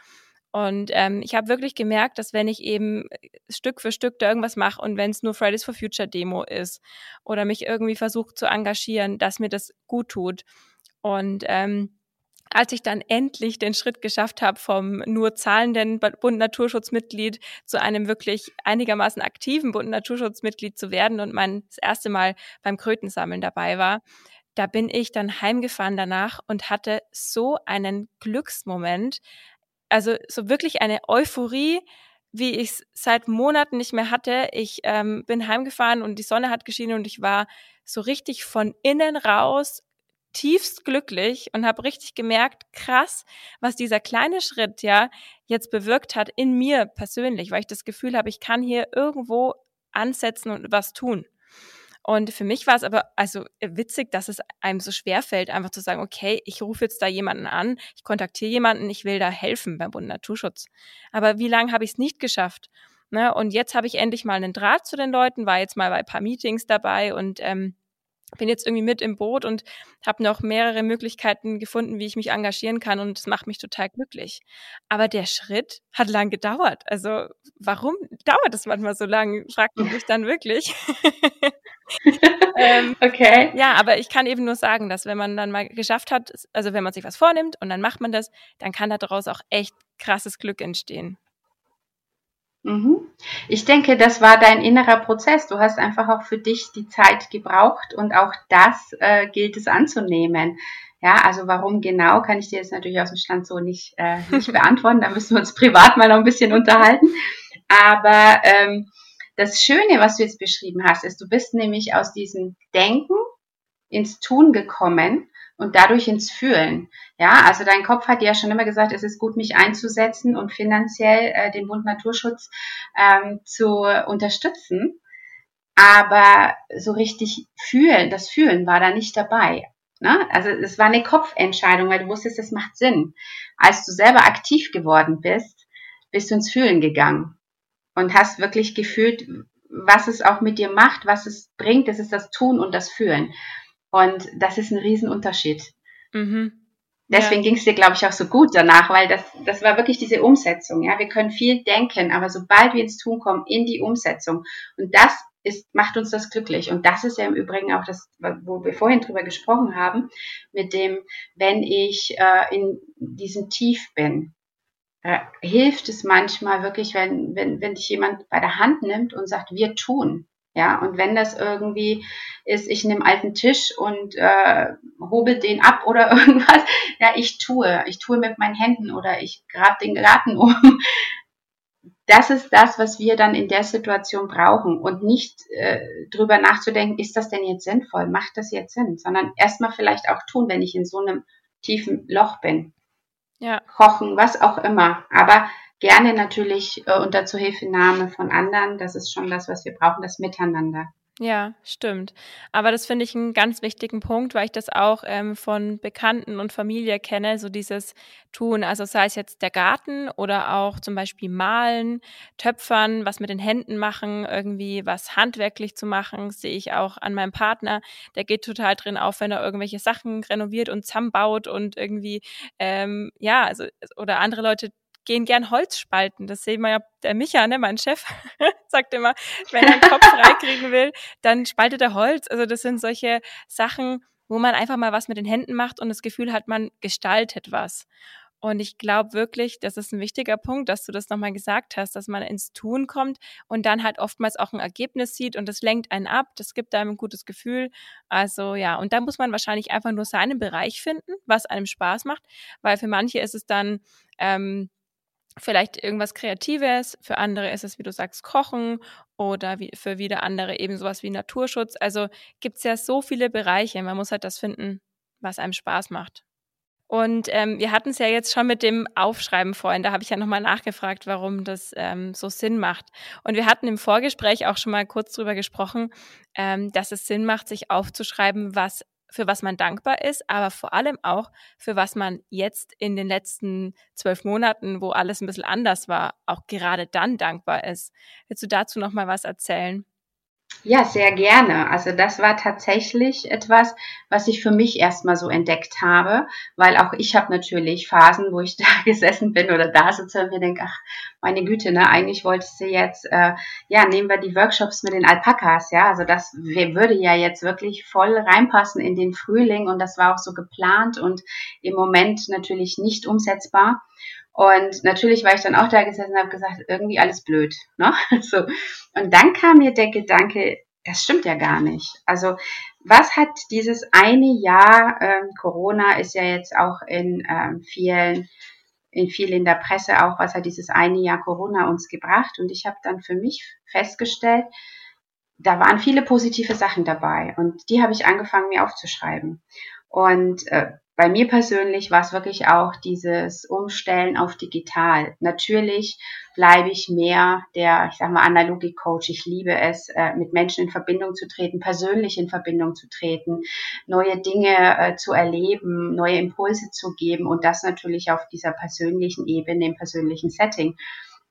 [SPEAKER 1] Und ähm, ich habe wirklich gemerkt, dass wenn ich eben Stück für Stück da irgendwas mache und wenn es nur Fridays for Future Demo ist oder mich irgendwie versucht zu engagieren, dass mir das gut tut. Und ähm, als ich dann endlich den Schritt geschafft habe vom nur zahlenden Bund Naturschutzmitglied zu einem wirklich einigermaßen aktiven Bund Naturschutzmitglied zu werden und mein das erste Mal beim Krötensammeln dabei war, da bin ich dann heimgefahren danach und hatte so einen Glücksmoment, also so wirklich eine Euphorie, wie ich es seit Monaten nicht mehr hatte. Ich ähm, bin heimgefahren und die Sonne hat geschienen und ich war so richtig von innen raus tiefst glücklich und habe richtig gemerkt, krass, was dieser kleine Schritt ja jetzt bewirkt hat in mir persönlich, weil ich das Gefühl habe, ich kann hier irgendwo ansetzen und was tun. Und für mich war es aber also witzig, dass es einem so schwer fällt, einfach zu sagen, okay, ich rufe jetzt da jemanden an, ich kontaktiere jemanden, ich will da helfen beim Bund Naturschutz. Aber wie lange habe ich es nicht geschafft? Ne? Und jetzt habe ich endlich mal einen Draht zu den Leuten, war jetzt mal bei ein paar Meetings dabei und ähm, bin jetzt irgendwie mit im Boot und habe noch mehrere Möglichkeiten gefunden, wie ich mich engagieren kann und es macht mich total glücklich. Aber der Schritt hat lang gedauert. Also warum dauert es manchmal so lang? Fragt man mich dann wirklich. ähm, okay. Ja, aber ich kann eben nur sagen, dass wenn man dann mal geschafft hat, also wenn man sich was vornimmt und dann macht man das, dann kann daraus auch echt krasses Glück entstehen.
[SPEAKER 3] Mhm. Ich denke, das war dein innerer Prozess. Du hast einfach auch für dich die Zeit gebraucht und auch das äh, gilt es anzunehmen. Ja, also warum genau, kann ich dir jetzt natürlich aus dem Stand so nicht, äh, nicht beantworten. Da müssen wir uns privat mal noch ein bisschen unterhalten. Aber ähm, das Schöne, was du jetzt beschrieben hast, ist, du bist nämlich aus diesem Denken ins Tun gekommen und dadurch ins Fühlen. Ja, also dein Kopf hat ja schon immer gesagt, es ist gut, mich einzusetzen und finanziell äh, den Bund Naturschutz ähm, zu unterstützen. Aber so richtig fühlen, das Fühlen war da nicht dabei. Ne? Also es war eine Kopfentscheidung, weil du wusstest, es macht Sinn. Als du selber aktiv geworden bist, bist du ins Fühlen gegangen und hast wirklich gefühlt, was es auch mit dir macht, was es bringt. Das ist das Tun und das Fühlen. Und das ist ein Riesenunterschied. Mhm. Deswegen ja. ging es dir, glaube ich, auch so gut danach, weil das, das war wirklich diese Umsetzung. Ja, wir können viel denken, aber sobald wir ins Tun kommen, in die Umsetzung. Und das ist, macht uns das glücklich. Und das ist ja im Übrigen auch das, wo wir vorhin drüber gesprochen haben, mit dem, wenn ich äh, in diesem Tief bin, äh, hilft es manchmal wirklich, wenn, wenn, wenn dich jemand bei der Hand nimmt und sagt, wir tun. Ja, und wenn das irgendwie ist, ich nehme alten Tisch und äh, hobel den ab oder irgendwas, ja, ich tue. Ich tue mit meinen Händen oder ich grab den Garten um. Das ist das, was wir dann in der Situation brauchen und nicht äh, drüber nachzudenken, ist das denn jetzt sinnvoll? Macht das jetzt Sinn? Sondern erstmal vielleicht auch tun, wenn ich in so einem tiefen Loch bin. Ja. Kochen, was auch immer. Aber gerne natürlich äh, unter Zuhilfenahme von anderen. Das ist schon das, was wir brauchen, das Miteinander.
[SPEAKER 1] Ja, stimmt. Aber das finde ich einen ganz wichtigen Punkt, weil ich das auch ähm, von Bekannten und Familie kenne, so dieses Tun. Also sei es jetzt der Garten oder auch zum Beispiel Malen, Töpfern, was mit den Händen machen, irgendwie was handwerklich zu machen, sehe ich auch an meinem Partner. Der geht total drin auf, wenn er irgendwelche Sachen renoviert und zusammenbaut und irgendwie, ähm, ja, also oder andere Leute gehen gern Holz spalten. Das sehen wir ja, der Micha, ne, mein Chef, sagt immer, wenn er einen Kopf freikriegen will, dann spaltet er Holz. Also das sind solche Sachen, wo man einfach mal was mit den Händen macht und das Gefühl hat, man gestaltet was. Und ich glaube wirklich, das ist ein wichtiger Punkt, dass du das nochmal gesagt hast, dass man ins Tun kommt und dann halt oftmals auch ein Ergebnis sieht und das lenkt einen ab, das gibt einem ein gutes Gefühl. Also ja, und da muss man wahrscheinlich einfach nur seinen Bereich finden, was einem Spaß macht, weil für manche ist es dann ähm, vielleicht irgendwas Kreatives, für andere ist es, wie du sagst, Kochen oder wie, für wieder andere eben sowas wie Naturschutz. Also gibt es ja so viele Bereiche. Man muss halt das finden, was einem Spaß macht. Und ähm, wir hatten es ja jetzt schon mit dem Aufschreiben vorhin. Da habe ich ja nochmal nachgefragt, warum das ähm, so Sinn macht. Und wir hatten im Vorgespräch auch schon mal kurz drüber gesprochen, ähm, dass es Sinn macht, sich aufzuschreiben, was für was man dankbar ist, aber vor allem auch, für was man jetzt in den letzten zwölf Monaten, wo alles ein bisschen anders war, auch gerade dann dankbar ist. Willst du dazu noch mal was erzählen?
[SPEAKER 3] Ja, sehr gerne. Also das war tatsächlich etwas, was ich für mich erstmal so entdeckt habe, weil auch ich habe natürlich Phasen, wo ich da gesessen bin oder da sitze und mir denke, ach, meine Güte, ne, eigentlich wolltest du jetzt, äh, ja, nehmen wir die Workshops mit den Alpakas, ja, also das würde ja jetzt wirklich voll reinpassen in den Frühling und das war auch so geplant und im Moment natürlich nicht umsetzbar. Und natürlich war ich dann auch da gesessen und habe gesagt, irgendwie alles blöd. Ne? So. Und dann kam mir der Gedanke, das stimmt ja gar nicht. Also was hat dieses eine Jahr, ähm, Corona ist ja jetzt auch in ähm, vielen, in viel in der Presse auch, was hat dieses eine Jahr Corona uns gebracht? Und ich habe dann für mich festgestellt, da waren viele positive Sachen dabei und die habe ich angefangen mir aufzuschreiben. Und äh, bei mir persönlich war es wirklich auch dieses Umstellen auf digital. Natürlich bleibe ich mehr der, ich sag mal, analoge Coach. Ich liebe es, äh, mit Menschen in Verbindung zu treten, persönlich in Verbindung zu treten, neue Dinge äh, zu erleben, neue Impulse zu geben und das natürlich auf dieser persönlichen Ebene, im persönlichen Setting.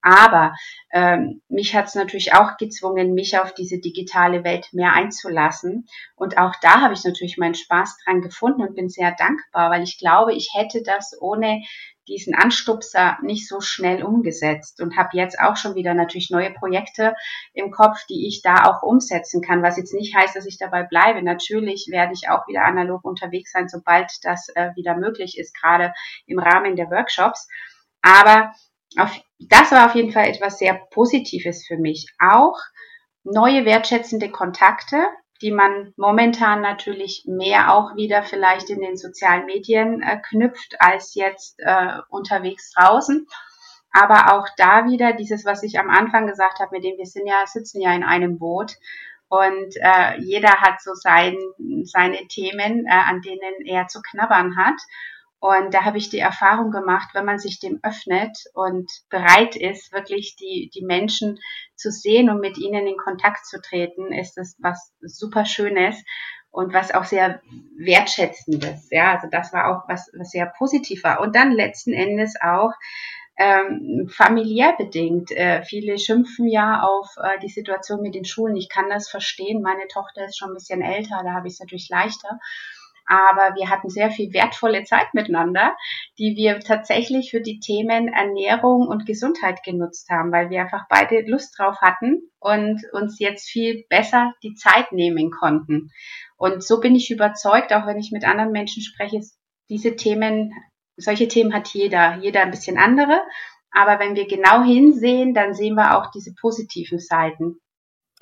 [SPEAKER 3] Aber ähm, mich hat es natürlich auch gezwungen, mich auf diese digitale Welt mehr einzulassen. Und auch da habe ich natürlich meinen Spaß dran gefunden und bin sehr dankbar, weil ich glaube, ich hätte das ohne diesen Anstupser nicht so schnell umgesetzt und habe jetzt auch schon wieder natürlich neue Projekte im Kopf, die ich da auch umsetzen kann, was jetzt nicht heißt, dass ich dabei bleibe. Natürlich werde ich auch wieder analog unterwegs sein, sobald das äh, wieder möglich ist, gerade im Rahmen der Workshops. Aber auf, das war auf jeden Fall etwas sehr Positives für mich. Auch neue wertschätzende Kontakte, die man momentan natürlich mehr auch wieder vielleicht in den sozialen Medien äh, knüpft als jetzt äh, unterwegs draußen. Aber auch da wieder dieses, was ich am Anfang gesagt habe, mit dem wir sind ja, sitzen ja in einem Boot und äh, jeder hat so sein, seine Themen, äh, an denen er zu knabbern hat. Und da habe ich die Erfahrung gemacht, wenn man sich dem öffnet und bereit ist, wirklich die, die Menschen zu sehen und mit ihnen in Kontakt zu treten, ist das was super Schönes und was auch sehr wertschätzendes. Ja, also das war auch was, was sehr positiv war. Und dann letzten Endes auch ähm, familiär bedingt. Äh, viele schimpfen ja auf äh, die Situation mit den Schulen. Ich kann das verstehen. Meine Tochter ist schon ein bisschen älter, da habe ich es natürlich leichter aber wir hatten sehr viel wertvolle Zeit miteinander, die wir tatsächlich für die Themen Ernährung und Gesundheit genutzt haben, weil wir einfach beide Lust drauf hatten und uns jetzt viel besser die Zeit nehmen konnten. Und so bin ich überzeugt, auch wenn ich mit anderen Menschen spreche, diese Themen, solche Themen hat jeder, jeder ein bisschen andere. Aber wenn wir genau hinsehen, dann sehen wir auch diese positiven Seiten.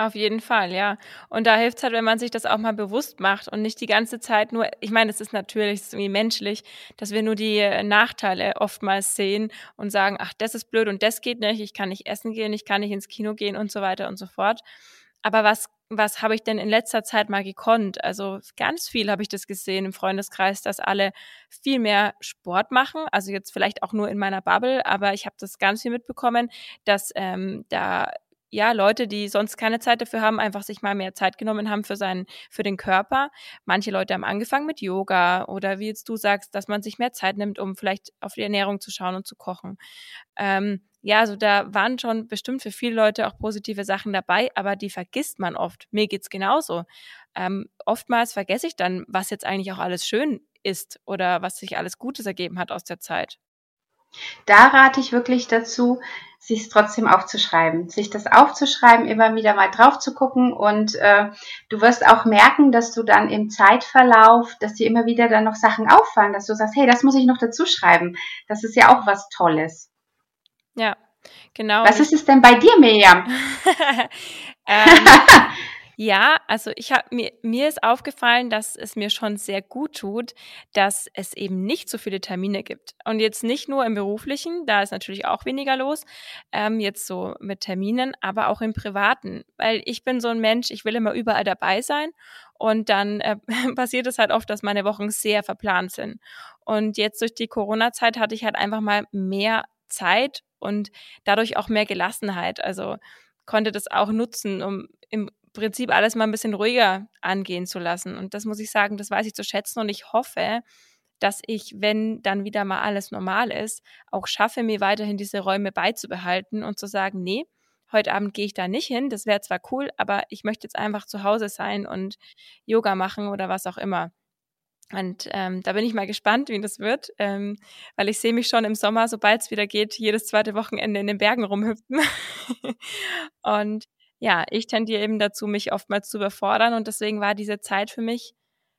[SPEAKER 1] Auf jeden Fall, ja. Und da hilft es halt, wenn man sich das auch mal bewusst macht und nicht die ganze Zeit nur, ich meine, es ist natürlich, es ist irgendwie menschlich, dass wir nur die äh, Nachteile oftmals sehen und sagen, ach, das ist blöd und das geht nicht, ich kann nicht essen gehen, ich kann nicht ins Kino gehen und so weiter und so fort. Aber was, was habe ich denn in letzter Zeit mal gekonnt? Also ganz viel habe ich das gesehen im Freundeskreis, dass alle viel mehr Sport machen. Also jetzt vielleicht auch nur in meiner Bubble, aber ich habe das ganz viel mitbekommen, dass ähm, da ja, Leute, die sonst keine Zeit dafür haben, einfach sich mal mehr Zeit genommen haben für seinen, für den Körper. Manche Leute haben angefangen mit Yoga oder wie jetzt du sagst, dass man sich mehr Zeit nimmt, um vielleicht auf die Ernährung zu schauen und zu kochen. Ähm, ja, also da waren schon bestimmt für viele Leute auch positive Sachen dabei, aber die vergisst man oft. Mir geht's genauso. Ähm, oftmals vergesse ich dann, was jetzt eigentlich auch alles schön ist oder was sich alles Gutes ergeben hat aus der Zeit.
[SPEAKER 3] Da rate ich wirklich dazu, sich trotzdem aufzuschreiben, sich das aufzuschreiben, immer wieder mal drauf zu gucken und äh, du wirst auch merken, dass du dann im Zeitverlauf, dass dir immer wieder dann noch Sachen auffallen, dass du sagst, hey, das muss ich noch dazu schreiben. Das ist ja auch was Tolles.
[SPEAKER 1] Ja, genau.
[SPEAKER 3] Was ist es denn bei dir, Miriam?
[SPEAKER 1] ähm, Ja, also ich habe mir mir ist aufgefallen, dass es mir schon sehr gut tut, dass es eben nicht so viele Termine gibt. Und jetzt nicht nur im beruflichen, da ist natürlich auch weniger los, ähm, jetzt so mit Terminen, aber auch im privaten, weil ich bin so ein Mensch, ich will immer überall dabei sein und dann äh, passiert es halt oft, dass meine Wochen sehr verplant sind. Und jetzt durch die Corona-Zeit hatte ich halt einfach mal mehr Zeit und dadurch auch mehr Gelassenheit. Also konnte das auch nutzen, um im Prinzip alles mal ein bisschen ruhiger angehen zu lassen. Und das muss ich sagen, das weiß ich zu schätzen und ich hoffe, dass ich, wenn dann wieder mal alles normal ist, auch schaffe, mir weiterhin diese Räume beizubehalten und zu sagen, nee, heute Abend gehe ich da nicht hin, das wäre zwar cool, aber ich möchte jetzt einfach zu Hause sein und Yoga machen oder was auch immer. Und ähm, da bin ich mal gespannt, wie das wird, ähm, weil ich sehe mich schon im Sommer, sobald es wieder geht, jedes zweite Wochenende in den Bergen rumhüpfen. und ja, ich tendiere eben dazu, mich oftmals zu überfordern und deswegen war diese Zeit für mich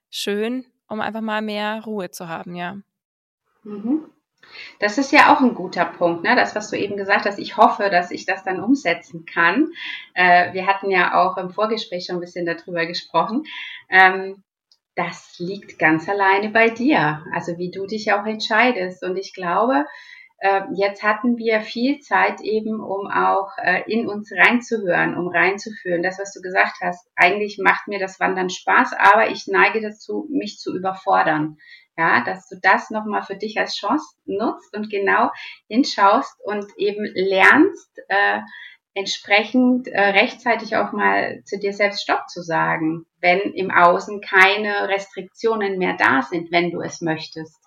[SPEAKER 1] schön, um einfach mal mehr Ruhe zu haben, ja.
[SPEAKER 3] Mhm. Das ist ja auch ein guter Punkt, ne? das, was du eben gesagt hast. Ich hoffe, dass ich das dann umsetzen kann. Äh, wir hatten ja auch im Vorgespräch schon ein bisschen darüber gesprochen. Ähm, das liegt ganz alleine bei dir, also wie du dich auch entscheidest. Und ich glaube, jetzt hatten wir viel Zeit eben, um auch äh, in uns reinzuhören, um reinzuführen. Das, was du gesagt hast, eigentlich macht mir das Wandern Spaß, aber ich neige dazu, mich zu überfordern. Ja, dass du das nochmal für dich als Chance nutzt und genau hinschaust und eben lernst, äh, entsprechend äh, rechtzeitig auch mal zu dir selbst Stopp zu sagen, wenn im Außen keine Restriktionen mehr da sind, wenn du es möchtest.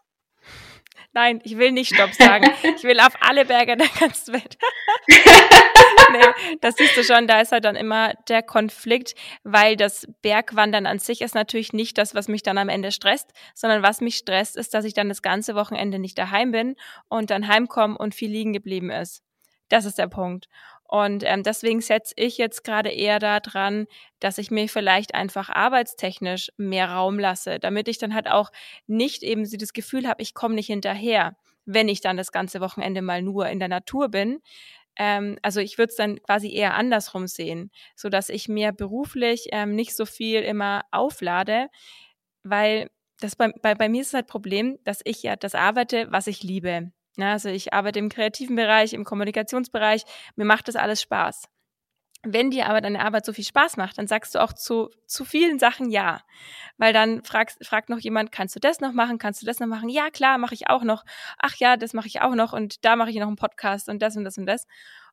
[SPEAKER 1] Nein, ich will nicht Stopp sagen. Ich will auf alle Berge der ganzen Welt. nee, das siehst du schon, da ist halt dann immer der Konflikt, weil das Bergwandern an sich ist natürlich nicht das, was mich dann am Ende stresst, sondern was mich stresst, ist, dass ich dann das ganze Wochenende nicht daheim bin und dann heimkomme und viel liegen geblieben ist. Das ist der Punkt. Und ähm, deswegen setze ich jetzt gerade eher daran, dass ich mir vielleicht einfach arbeitstechnisch mehr Raum lasse, damit ich dann halt auch nicht eben so das Gefühl habe, ich komme nicht hinterher, wenn ich dann das ganze Wochenende mal nur in der Natur bin. Ähm, also ich würde es dann quasi eher andersrum sehen, so dass ich mir beruflich ähm, nicht so viel immer auflade, weil das bei, bei, bei mir ist halt Problem, dass ich ja das arbeite, was ich liebe. Ja, also ich arbeite im kreativen Bereich, im Kommunikationsbereich, mir macht das alles Spaß. Wenn dir aber deine Arbeit so viel Spaß macht, dann sagst du auch zu, zu vielen Sachen ja. Weil dann fragst, fragt noch jemand, kannst du das noch machen? Kannst du das noch machen? Ja, klar, mache ich auch noch. Ach ja, das mache ich auch noch und da mache ich noch einen Podcast und das und das und das.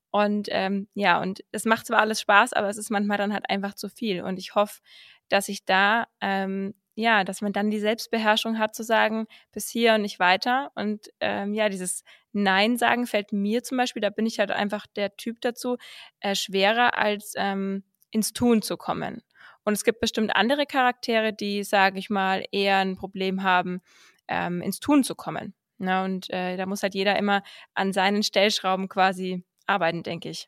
[SPEAKER 1] Und ähm, ja, und es macht zwar alles Spaß, aber es ist manchmal dann halt einfach zu viel. Und ich hoffe, dass ich da ähm, ja, dass man dann die Selbstbeherrschung hat zu sagen, bis hier und nicht weiter. Und ähm, ja, dieses Nein sagen fällt mir zum Beispiel, da bin ich halt einfach der Typ dazu, äh, schwerer als ähm, ins Tun zu kommen. Und es gibt bestimmt andere Charaktere, die, sage ich mal, eher ein Problem haben, ähm, ins Tun zu kommen. Na, und äh, da muss halt jeder immer an seinen Stellschrauben quasi arbeiten, denke ich.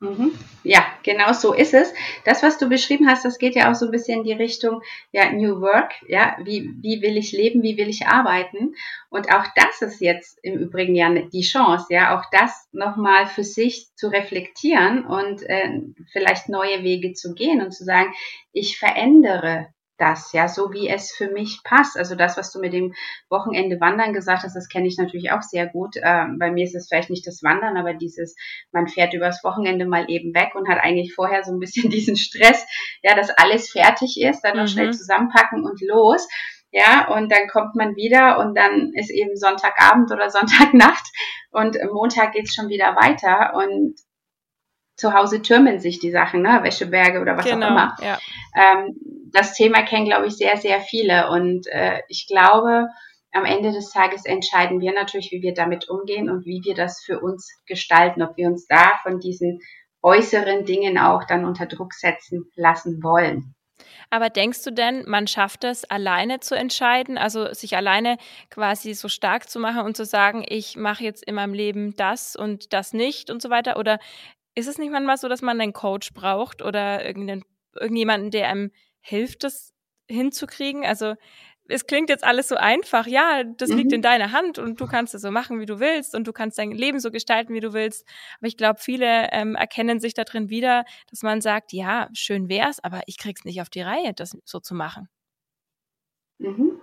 [SPEAKER 3] Mhm. Ja, genau so ist es. Das, was du beschrieben hast, das geht ja auch so ein bisschen in die Richtung ja, New Work. Ja, wie, wie will ich leben, wie will ich arbeiten? Und auch das ist jetzt im Übrigen ja die Chance, ja, auch das nochmal für sich zu reflektieren und äh, vielleicht neue Wege zu gehen und zu sagen, ich verändere das, ja, so wie es für mich passt. Also das, was du mit dem Wochenende Wandern gesagt hast, das kenne ich natürlich auch sehr gut. Ähm, bei mir ist es vielleicht nicht das Wandern, aber dieses, man fährt übers Wochenende mal eben weg und hat eigentlich vorher so ein bisschen diesen Stress, ja, dass alles fertig ist, dann noch mhm. schnell zusammenpacken und los. Ja, und dann kommt man wieder und dann ist eben Sonntagabend oder Sonntagnacht und Montag geht's schon wieder weiter und zu Hause türmen sich die Sachen, ne? Wäscheberge oder was genau, auch immer. Ja. Ähm, das Thema kennen, glaube ich, sehr, sehr viele. Und äh, ich glaube, am Ende des Tages entscheiden wir natürlich, wie wir damit umgehen und wie wir das für uns gestalten, ob wir uns da von diesen äußeren Dingen auch dann unter Druck setzen lassen wollen.
[SPEAKER 1] Aber denkst du denn, man schafft es, alleine zu entscheiden, also sich alleine quasi so stark zu machen und zu sagen, ich mache jetzt in meinem Leben das und das nicht und so weiter? Oder ist es nicht manchmal so, dass man einen Coach braucht oder irgendjemanden, der einem hilft, das hinzukriegen? Also es klingt jetzt alles so einfach. Ja, das mhm. liegt in deiner Hand und du kannst es so machen, wie du willst und du kannst dein Leben so gestalten, wie du willst. Aber ich glaube, viele ähm, erkennen sich da drin wieder, dass man sagt, ja, schön wär's, aber ich krieg's nicht auf die Reihe, das so zu machen.
[SPEAKER 3] Mhm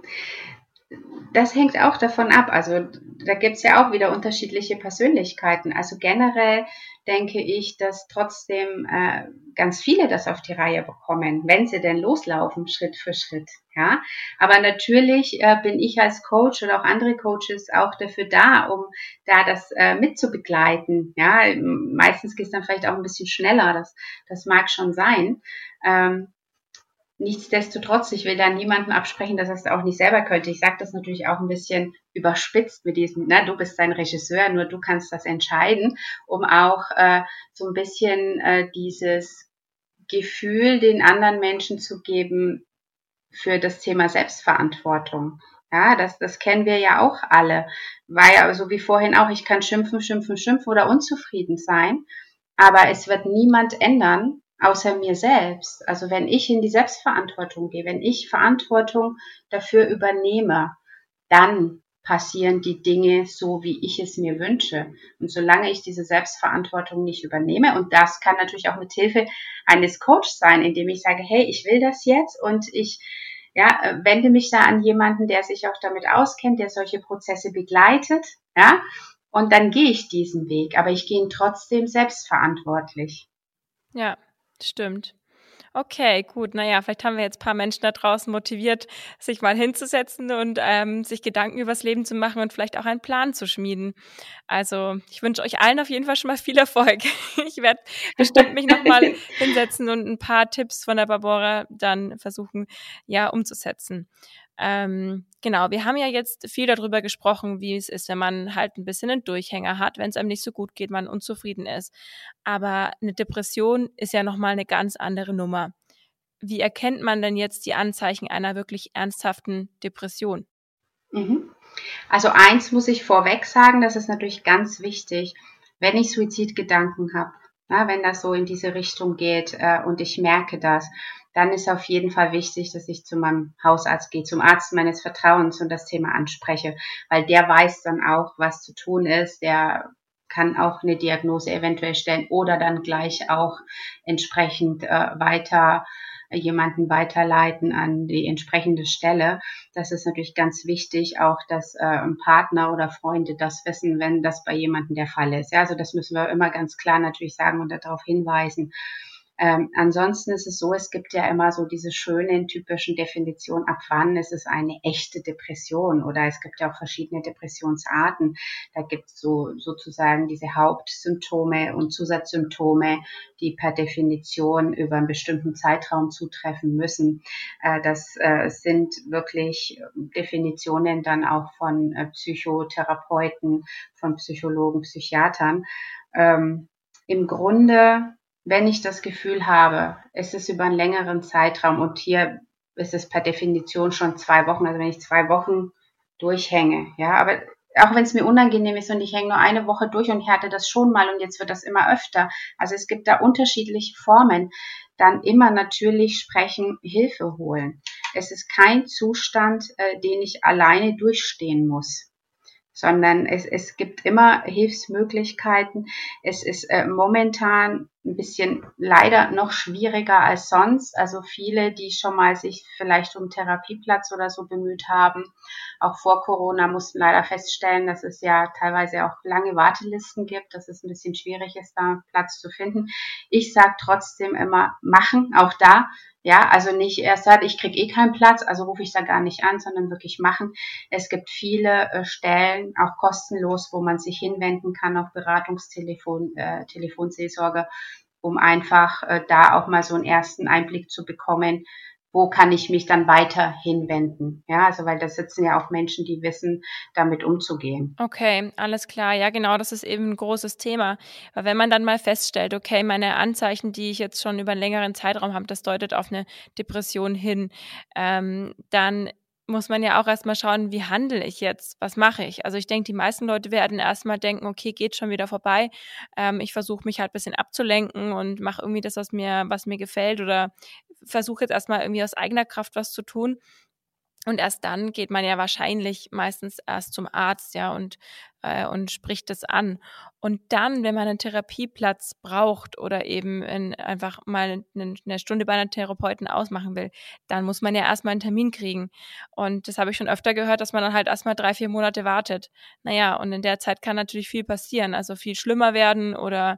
[SPEAKER 3] das hängt auch davon ab. Also da gibt es ja auch wieder unterschiedliche Persönlichkeiten. Also generell denke ich, dass trotzdem äh, ganz viele das auf die Reihe bekommen, wenn sie denn loslaufen, Schritt für Schritt. Ja, aber natürlich äh, bin ich als Coach oder auch andere Coaches auch dafür da, um da das äh, mitzubegleiten. Ja, meistens geht es dann vielleicht auch ein bisschen schneller. Das, das mag schon sein. Ähm, Nichtsdestotrotz, ich will da niemandem absprechen, dass er es auch nicht selber könnte. Ich sage das natürlich auch ein bisschen überspitzt mit diesem, ne, du bist dein Regisseur, nur du kannst das entscheiden, um auch äh, so ein bisschen äh, dieses Gefühl den anderen Menschen zu geben für das Thema Selbstverantwortung. Ja, das, das kennen wir ja auch alle. Weil, also wie vorhin auch, ich kann schimpfen, schimpfen, schimpfen oder unzufrieden sein, aber es wird niemand ändern, außer mir selbst. Also wenn ich in die Selbstverantwortung gehe, wenn ich Verantwortung dafür übernehme, dann passieren die Dinge so, wie ich es mir wünsche. Und solange ich diese Selbstverantwortung nicht übernehme, und das kann natürlich auch mit Hilfe eines Coaches sein, indem ich sage, hey, ich will das jetzt und ich ja, wende mich da an jemanden, der sich auch damit auskennt, der solche Prozesse begleitet, ja, und dann gehe ich diesen Weg, aber ich gehe ihn trotzdem selbstverantwortlich.
[SPEAKER 1] Ja, Stimmt. Okay, gut. Naja, vielleicht haben wir jetzt ein paar Menschen da draußen motiviert, sich mal hinzusetzen und ähm, sich Gedanken übers Leben zu machen und vielleicht auch einen Plan zu schmieden. Also ich wünsche euch allen auf jeden Fall schon mal viel Erfolg. Ich werde bestimmt mich nochmal hinsetzen und ein paar Tipps von der Barbara dann versuchen, ja, umzusetzen. Ähm, genau, wir haben ja jetzt viel darüber gesprochen, wie es ist, wenn man halt ein bisschen einen Durchhänger hat, wenn es einem nicht so gut geht, man unzufrieden ist. Aber eine Depression ist ja nochmal eine ganz andere Nummer. Wie erkennt man denn jetzt die Anzeichen einer wirklich ernsthaften Depression?
[SPEAKER 3] Mhm. Also eins muss ich vorweg sagen, das ist natürlich ganz wichtig, wenn ich Suizidgedanken habe, wenn das so in diese Richtung geht äh, und ich merke das, dann ist auf jeden Fall wichtig, dass ich zu meinem Hausarzt gehe, zum Arzt meines Vertrauens und das Thema anspreche, weil der weiß dann auch, was zu tun ist, der kann auch eine Diagnose eventuell stellen oder dann gleich auch entsprechend äh, weiter jemanden weiterleiten an die entsprechende Stelle. Das ist natürlich ganz wichtig, auch dass äh, Partner oder Freunde das wissen, wenn das bei jemandem der Fall ist. Ja, also das müssen wir immer ganz klar natürlich sagen und darauf hinweisen. Ähm, ansonsten ist es so, es gibt ja immer so diese schönen typischen Definitionen, ab wann ist es eine echte Depression oder es gibt ja auch verschiedene Depressionsarten. Da gibt es so sozusagen diese Hauptsymptome und Zusatzsymptome, die per Definition über einen bestimmten Zeitraum zutreffen müssen. Äh, das äh, sind wirklich Definitionen dann auch von äh, Psychotherapeuten, von Psychologen, Psychiatern. Ähm, Im Grunde wenn ich das Gefühl habe, es ist über einen längeren Zeitraum und hier ist es per Definition schon zwei Wochen, also wenn ich zwei Wochen durchhänge, ja, aber auch wenn es mir unangenehm ist und ich hänge nur eine Woche durch und ich hatte das schon mal und jetzt wird das immer öfter. Also es gibt da unterschiedliche Formen. Dann immer natürlich sprechen, Hilfe holen. Es ist kein Zustand, äh, den ich alleine durchstehen muss sondern es, es gibt immer Hilfsmöglichkeiten. Es ist äh, momentan ein bisschen leider noch schwieriger als sonst. Also viele, die schon mal sich vielleicht um Therapieplatz oder so bemüht haben, auch vor Corona mussten leider feststellen, dass es ja teilweise auch lange Wartelisten gibt, dass es ein bisschen schwierig ist, da Platz zu finden. Ich sage trotzdem immer machen, auch da ja, also nicht erst sagt, ich krieg eh keinen Platz, also rufe ich da gar nicht an, sondern wirklich machen. Es gibt viele äh, Stellen, auch kostenlos, wo man sich hinwenden kann, auch Beratungstelefon, äh, Telefonseelsorge, um einfach äh, da auch mal so einen ersten Einblick zu bekommen, wo kann ich mich dann weiter hinwenden? Ja, also weil da sitzen ja auch Menschen, die wissen, damit umzugehen.
[SPEAKER 1] Okay, alles klar. Ja, genau, das ist eben ein großes Thema. Weil wenn man dann mal feststellt, okay, meine Anzeichen, die ich jetzt schon über einen längeren Zeitraum habe, das deutet auf eine Depression hin, ähm, dann muss man ja auch erstmal schauen, wie handle ich jetzt? Was mache ich? Also ich denke, die meisten Leute werden erstmal denken, okay, geht schon wieder vorbei. Ähm, ich versuche mich halt ein bisschen abzulenken und mache irgendwie das, was mir, was mir gefällt oder versuche jetzt erstmal irgendwie aus eigener Kraft was zu tun. Und erst dann geht man ja wahrscheinlich meistens erst zum Arzt, ja, und, äh, und spricht das an. Und dann, wenn man einen Therapieplatz braucht oder eben in, einfach mal eine, eine Stunde bei einer Therapeuten ausmachen will, dann muss man ja erstmal einen Termin kriegen. Und das habe ich schon öfter gehört, dass man dann halt erstmal drei, vier Monate wartet. Naja, und in der Zeit kann natürlich viel passieren, also viel schlimmer werden oder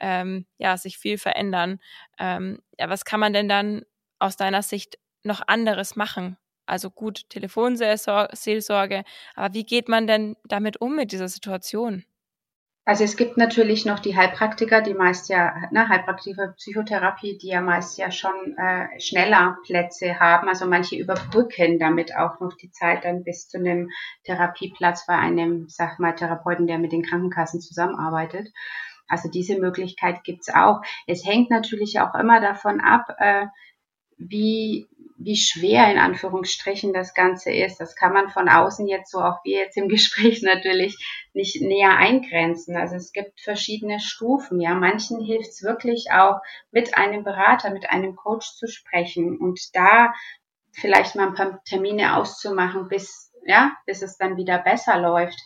[SPEAKER 1] ähm, ja, sich viel verändern. Ähm, ja, was kann man denn dann aus deiner Sicht noch anderes machen? Also gut, Telefonseelsorge, aber wie geht man denn damit um mit dieser Situation?
[SPEAKER 3] Also es gibt natürlich noch die Heilpraktiker, die meist ja, ne, Heilpraktiker Psychotherapie, die ja meist ja schon äh, schneller Plätze haben. Also manche überbrücken damit auch noch die Zeit dann bis zu einem Therapieplatz bei einem, sag mal, Therapeuten, der mit den Krankenkassen zusammenarbeitet. Also diese Möglichkeit gibt's auch. Es hängt natürlich auch immer davon ab, äh, wie, wie schwer in Anführungsstrichen das Ganze ist. Das kann man von außen jetzt so, auch wir jetzt im Gespräch natürlich nicht näher eingrenzen. Also es gibt verschiedene Stufen. Ja, manchen hilft es wirklich auch mit einem Berater, mit einem Coach zu sprechen und da vielleicht mal ein paar Termine auszumachen, bis, ja, bis es dann wieder besser läuft.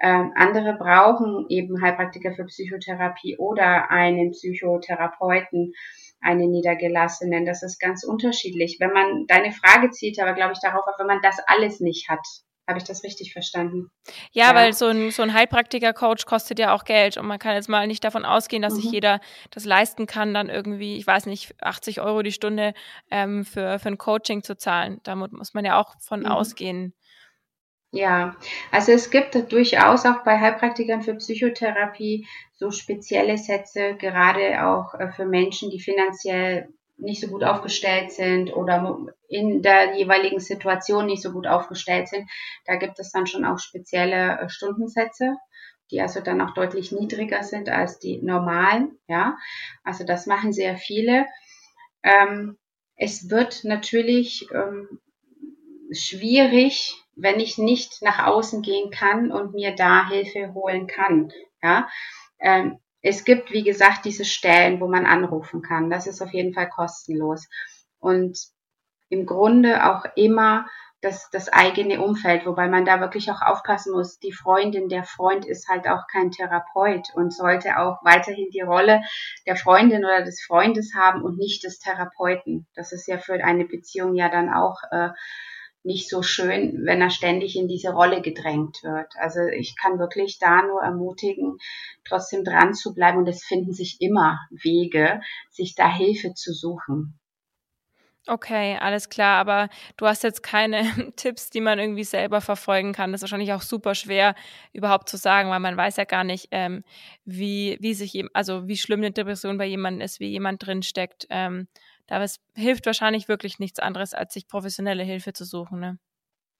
[SPEAKER 3] Ähm, andere brauchen eben Heilpraktiker für Psychotherapie oder einen Psychotherapeuten eine Niedergelassenen. Das ist ganz unterschiedlich. Wenn man, deine Frage zielt aber, glaube ich, darauf ab, wenn man das alles nicht hat. Habe ich das richtig verstanden?
[SPEAKER 1] Ja, ja. weil so ein, so ein Heilpraktiker-Coach kostet ja auch Geld und man kann jetzt mal nicht davon ausgehen, dass mhm. sich jeder das leisten kann, dann irgendwie, ich weiß nicht, 80 Euro die Stunde ähm, für, für ein Coaching zu zahlen. Da muss man ja auch von mhm. ausgehen.
[SPEAKER 3] Ja, also es gibt durchaus auch bei Heilpraktikern für Psychotherapie so spezielle Sätze, gerade auch äh, für Menschen, die finanziell nicht so gut aufgestellt sind oder in der jeweiligen Situation nicht so gut aufgestellt sind. Da gibt es dann schon auch spezielle äh, Stundensätze, die also dann auch deutlich niedriger sind als die normalen. Ja, also das machen sehr viele. Ähm, es wird natürlich ähm, schwierig, wenn ich nicht nach außen gehen kann und mir da Hilfe holen kann. Ja, ähm, es gibt, wie gesagt, diese Stellen, wo man anrufen kann. Das ist auf jeden Fall kostenlos. Und im Grunde auch immer das, das eigene Umfeld, wobei man da wirklich auch aufpassen muss. Die Freundin, der Freund ist halt auch kein Therapeut und sollte auch weiterhin die Rolle der Freundin oder des Freundes haben und nicht des Therapeuten. Das ist ja für eine Beziehung ja dann auch äh, nicht so schön, wenn er ständig in diese Rolle gedrängt wird. Also ich kann wirklich da nur ermutigen, trotzdem dran zu bleiben und es finden sich immer Wege, sich da Hilfe zu suchen.
[SPEAKER 1] Okay, alles klar, aber du hast jetzt keine Tipps, die man irgendwie selber verfolgen kann. Das ist wahrscheinlich auch super schwer überhaupt zu sagen, weil man weiß ja gar nicht, ähm, wie, wie sich, also wie schlimm eine Depression bei jemandem ist, wie jemand drinsteckt. Ähm, da hilft wahrscheinlich wirklich nichts anderes, als sich professionelle Hilfe zu suchen. Ne?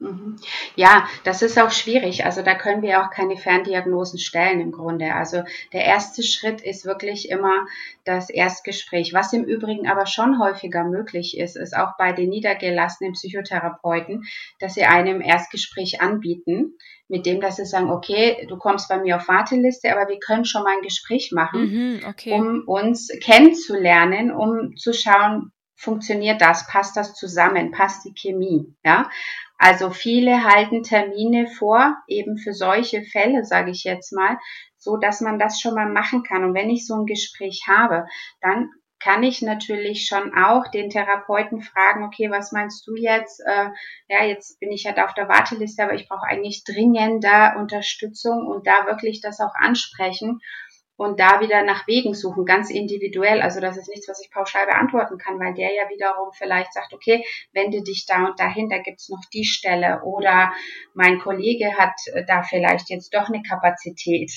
[SPEAKER 3] Mhm. Ja, das ist auch schwierig. Also da können wir auch keine Ferndiagnosen stellen im Grunde. Also der erste Schritt ist wirklich immer das Erstgespräch. Was im Übrigen aber schon häufiger möglich ist, ist auch bei den niedergelassenen Psychotherapeuten, dass sie einem Erstgespräch anbieten, mit dem, dass sie sagen, okay, du kommst bei mir auf Warteliste, aber wir können schon mal ein Gespräch machen, mhm, okay. um uns kennenzulernen, um zu schauen, funktioniert das, passt das zusammen, passt die Chemie, ja? Also viele halten Termine vor, eben für solche Fälle, sage ich jetzt mal, so dass man das schon mal machen kann. Und wenn ich so ein Gespräch habe, dann kann ich natürlich schon auch den Therapeuten fragen, okay, was meinst du jetzt? Äh, ja, jetzt bin ich ja da auf der Warteliste, aber ich brauche eigentlich dringender Unterstützung und da wirklich das auch ansprechen und da wieder nach Wegen suchen, ganz individuell. Also das ist nichts, was ich pauschal beantworten kann, weil der ja wiederum vielleicht sagt, okay, wende dich da und dahin, da gibt's noch die Stelle oder mein Kollege hat äh, da vielleicht jetzt doch eine Kapazität.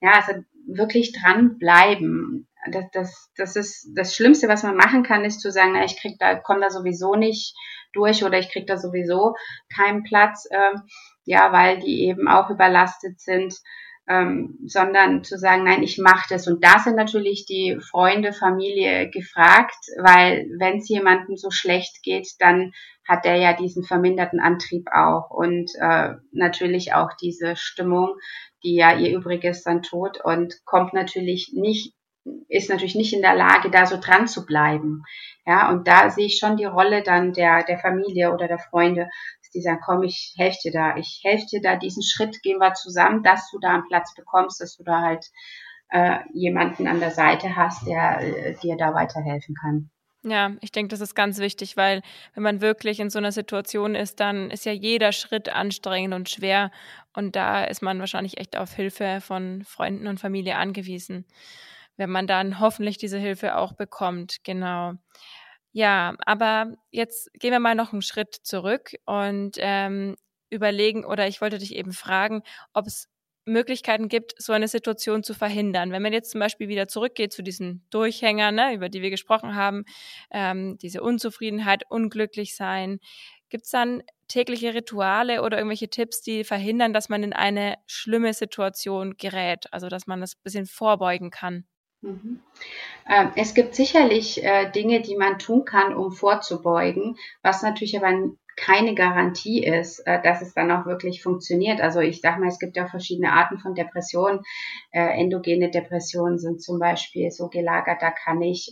[SPEAKER 3] Ja, also wirklich dranbleiben. Das, das, das ist das Schlimmste, was man machen kann, ist zu sagen, na, ich krieg da, komme da sowieso nicht durch oder ich krieg da sowieso keinen Platz, äh, ja, weil die eben auch überlastet sind ähm, sondern zu sagen, nein, ich mache das. Und da sind natürlich die Freunde, Familie gefragt, weil wenn es jemandem so schlecht geht, dann hat er ja diesen verminderten Antrieb auch und äh, natürlich auch diese Stimmung, die ja ihr Übriges dann tut und kommt natürlich nicht ist natürlich nicht in der Lage, da so dran zu bleiben. Ja, und da sehe ich schon die Rolle dann der, der Familie oder der Freunde, die sagen, komm, ich helfe dir da, ich helfe dir da, diesen Schritt gehen wir zusammen, dass du da einen Platz bekommst, dass du da halt äh, jemanden an der Seite hast, der äh, dir da weiterhelfen kann.
[SPEAKER 1] Ja, ich denke, das ist ganz wichtig, weil wenn man wirklich in so einer Situation ist, dann ist ja jeder Schritt anstrengend und schwer und da ist man wahrscheinlich echt auf Hilfe von Freunden und Familie angewiesen, wenn man dann hoffentlich diese Hilfe auch bekommt. Genau. Ja, aber jetzt gehen wir mal noch einen Schritt zurück und ähm, überlegen, oder ich wollte dich eben fragen, ob es Möglichkeiten gibt, so eine Situation zu verhindern. Wenn man jetzt zum Beispiel wieder zurückgeht zu diesen Durchhängern, ne, über die wir gesprochen haben, ähm, diese Unzufriedenheit, unglücklich sein, gibt es dann tägliche Rituale oder irgendwelche Tipps, die verhindern, dass man in eine schlimme Situation gerät, also dass man das ein bisschen vorbeugen kann?
[SPEAKER 3] Mhm. Ähm, es gibt sicherlich äh, Dinge, die man tun kann, um vorzubeugen, was natürlich aber keine Garantie ist, äh, dass es dann auch wirklich funktioniert. Also ich sage mal, es gibt ja verschiedene Arten von Depressionen. Äh, endogene Depressionen sind zum Beispiel so gelagert, da kann ich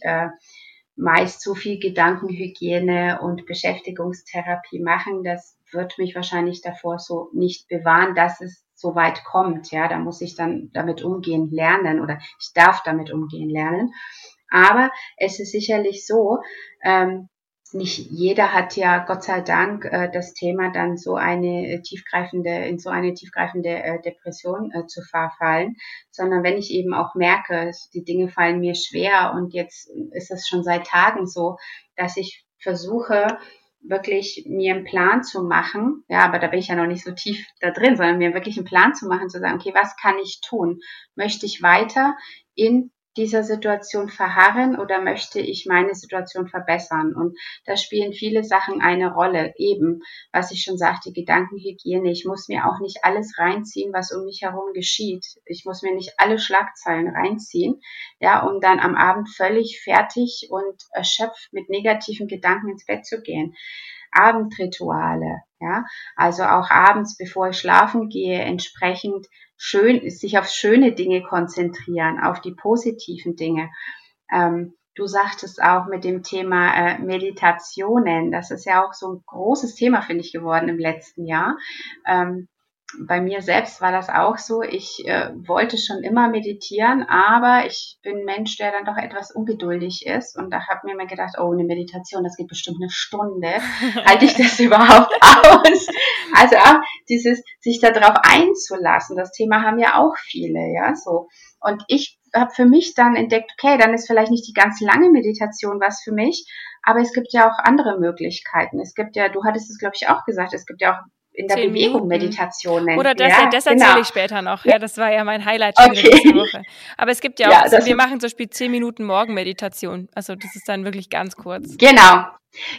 [SPEAKER 3] meist so viel Gedankenhygiene und Beschäftigungstherapie machen. Das wird mich wahrscheinlich davor so nicht bewahren, dass es so weit kommt. Ja, da muss ich dann damit umgehen lernen oder ich darf damit umgehen lernen. Aber es ist sicherlich so, ähm, nicht jeder hat ja Gott sei Dank äh, das Thema dann so eine tiefgreifende in so eine tiefgreifende äh, Depression äh, zu verfallen, sondern wenn ich eben auch merke, die Dinge fallen mir schwer und jetzt ist es schon seit Tagen so, dass ich versuche wirklich mir einen Plan zu machen, ja, aber da bin ich ja noch nicht so tief da drin, sondern mir wirklich einen Plan zu machen, zu sagen, okay, was kann ich tun? Möchte ich weiter in dieser Situation verharren oder möchte ich meine Situation verbessern? Und da spielen viele Sachen eine Rolle. Eben, was ich schon sagte, Gedankenhygiene. Ich muss mir auch nicht alles reinziehen, was um mich herum geschieht. Ich muss mir nicht alle Schlagzeilen reinziehen, ja, um dann am Abend völlig fertig und erschöpft mit negativen Gedanken ins Bett zu gehen. Abendrituale, ja, also auch abends, bevor ich schlafen gehe, entsprechend schön, sich auf schöne Dinge konzentrieren, auf die positiven Dinge. Ähm, du sagtest auch mit dem Thema äh, Meditationen, das ist ja auch so ein großes Thema, finde ich, geworden im letzten Jahr. Ähm, bei mir selbst war das auch so. Ich äh, wollte schon immer meditieren, aber ich bin ein Mensch, der dann doch etwas ungeduldig ist. Und da habe mir mir gedacht, oh, eine Meditation, das geht bestimmt eine Stunde. Halte ich das überhaupt aus? Also auch dieses, sich darauf einzulassen, das Thema haben ja auch viele, ja, so. Und ich habe für mich dann entdeckt, okay, dann ist vielleicht nicht die ganz lange Meditation was für mich, aber es gibt ja auch andere Möglichkeiten. Es gibt ja, du hattest es, glaube ich, auch gesagt, es gibt ja auch in der Bewegung Meditation nennt.
[SPEAKER 1] Oder das, ja, das erzähle genau. ich später noch. Ja, das war ja mein Highlight schon okay. letzte Woche. Aber es gibt ja auch, ja, wir machen zum Beispiel zehn Minuten Morgenmeditation. Also das ist dann wirklich ganz kurz.
[SPEAKER 3] Genau.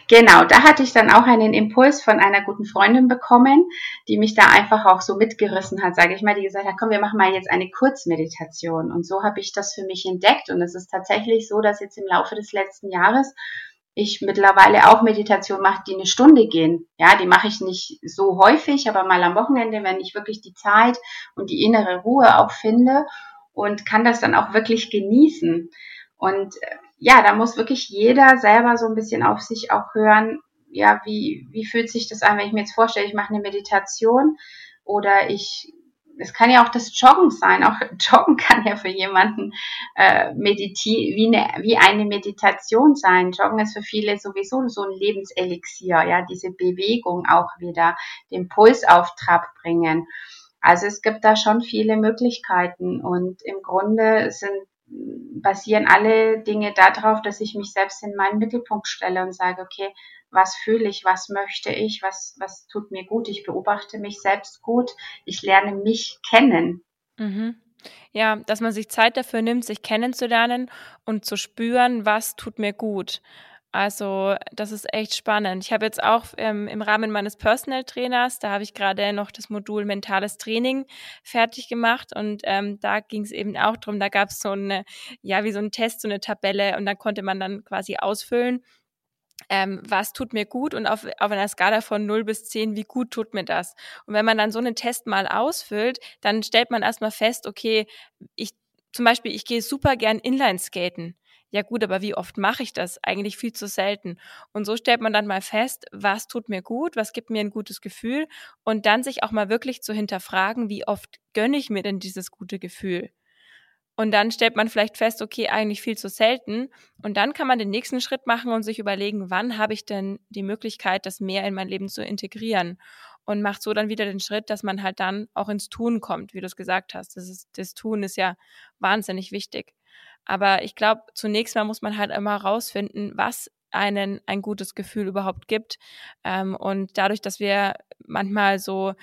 [SPEAKER 3] Genau, da hatte ich dann auch einen Impuls von einer guten Freundin bekommen, die mich da einfach auch so mitgerissen hat, sage ich mal, die gesagt hat, komm, wir machen mal jetzt eine Kurzmeditation. Und so habe ich das für mich entdeckt. Und es ist tatsächlich so, dass jetzt im Laufe des letzten Jahres ich mittlerweile auch Meditation mache, die eine Stunde gehen. Ja, die mache ich nicht so häufig, aber mal am Wochenende, wenn ich wirklich die Zeit und die innere Ruhe auch finde und kann das dann auch wirklich genießen. Und äh, ja, da muss wirklich jeder selber so ein bisschen auf sich auch hören, ja, wie, wie fühlt sich das an, wenn ich mir jetzt vorstelle, ich mache eine Meditation oder ich es kann ja auch das Joggen sein. Auch Joggen kann ja für jemanden äh, mediti wie, eine, wie eine Meditation sein. Joggen ist für viele sowieso so ein Lebenselixier, ja, diese Bewegung auch wieder, den Puls auf Trab bringen. Also es gibt da schon viele Möglichkeiten und im Grunde sind basieren alle Dinge darauf, dass ich mich selbst in meinen Mittelpunkt stelle und sage, okay, was fühle ich, was möchte ich, was, was tut mir gut, ich beobachte mich selbst gut, ich lerne mich kennen.
[SPEAKER 1] Mhm. Ja, dass man sich Zeit dafür nimmt, sich kennenzulernen und zu spüren, was tut mir gut. Also das ist echt spannend. Ich habe jetzt auch ähm, im Rahmen meines Personal Trainers, da habe ich gerade noch das Modul mentales Training fertig gemacht und ähm, da ging es eben auch drum. Da gab es so eine, ja wie so ein Test, so eine Tabelle und da konnte man dann quasi ausfüllen, ähm, was tut mir gut und auf, auf einer Skala von 0 bis 10, wie gut tut mir das. Und wenn man dann so einen Test mal ausfüllt, dann stellt man erstmal fest, okay, ich zum Beispiel, ich gehe super gern Inline-Skaten. Ja gut, aber wie oft mache ich das? Eigentlich viel zu selten. Und so stellt man dann mal fest, was tut mir gut, was gibt mir ein gutes Gefühl und dann sich auch mal wirklich zu hinterfragen, wie oft gönne ich mir denn dieses gute Gefühl? Und dann stellt man vielleicht fest, okay, eigentlich viel zu selten. Und dann kann man den nächsten Schritt machen und sich überlegen, wann habe ich denn die Möglichkeit, das mehr in mein Leben zu integrieren? Und macht so dann wieder den Schritt, dass man halt dann auch ins Tun kommt, wie du es gesagt hast. Das, ist, das Tun ist ja wahnsinnig wichtig. Aber ich glaube, zunächst mal muss man halt immer rausfinden, was einen ein gutes Gefühl überhaupt gibt. Ähm, und dadurch, dass wir manchmal so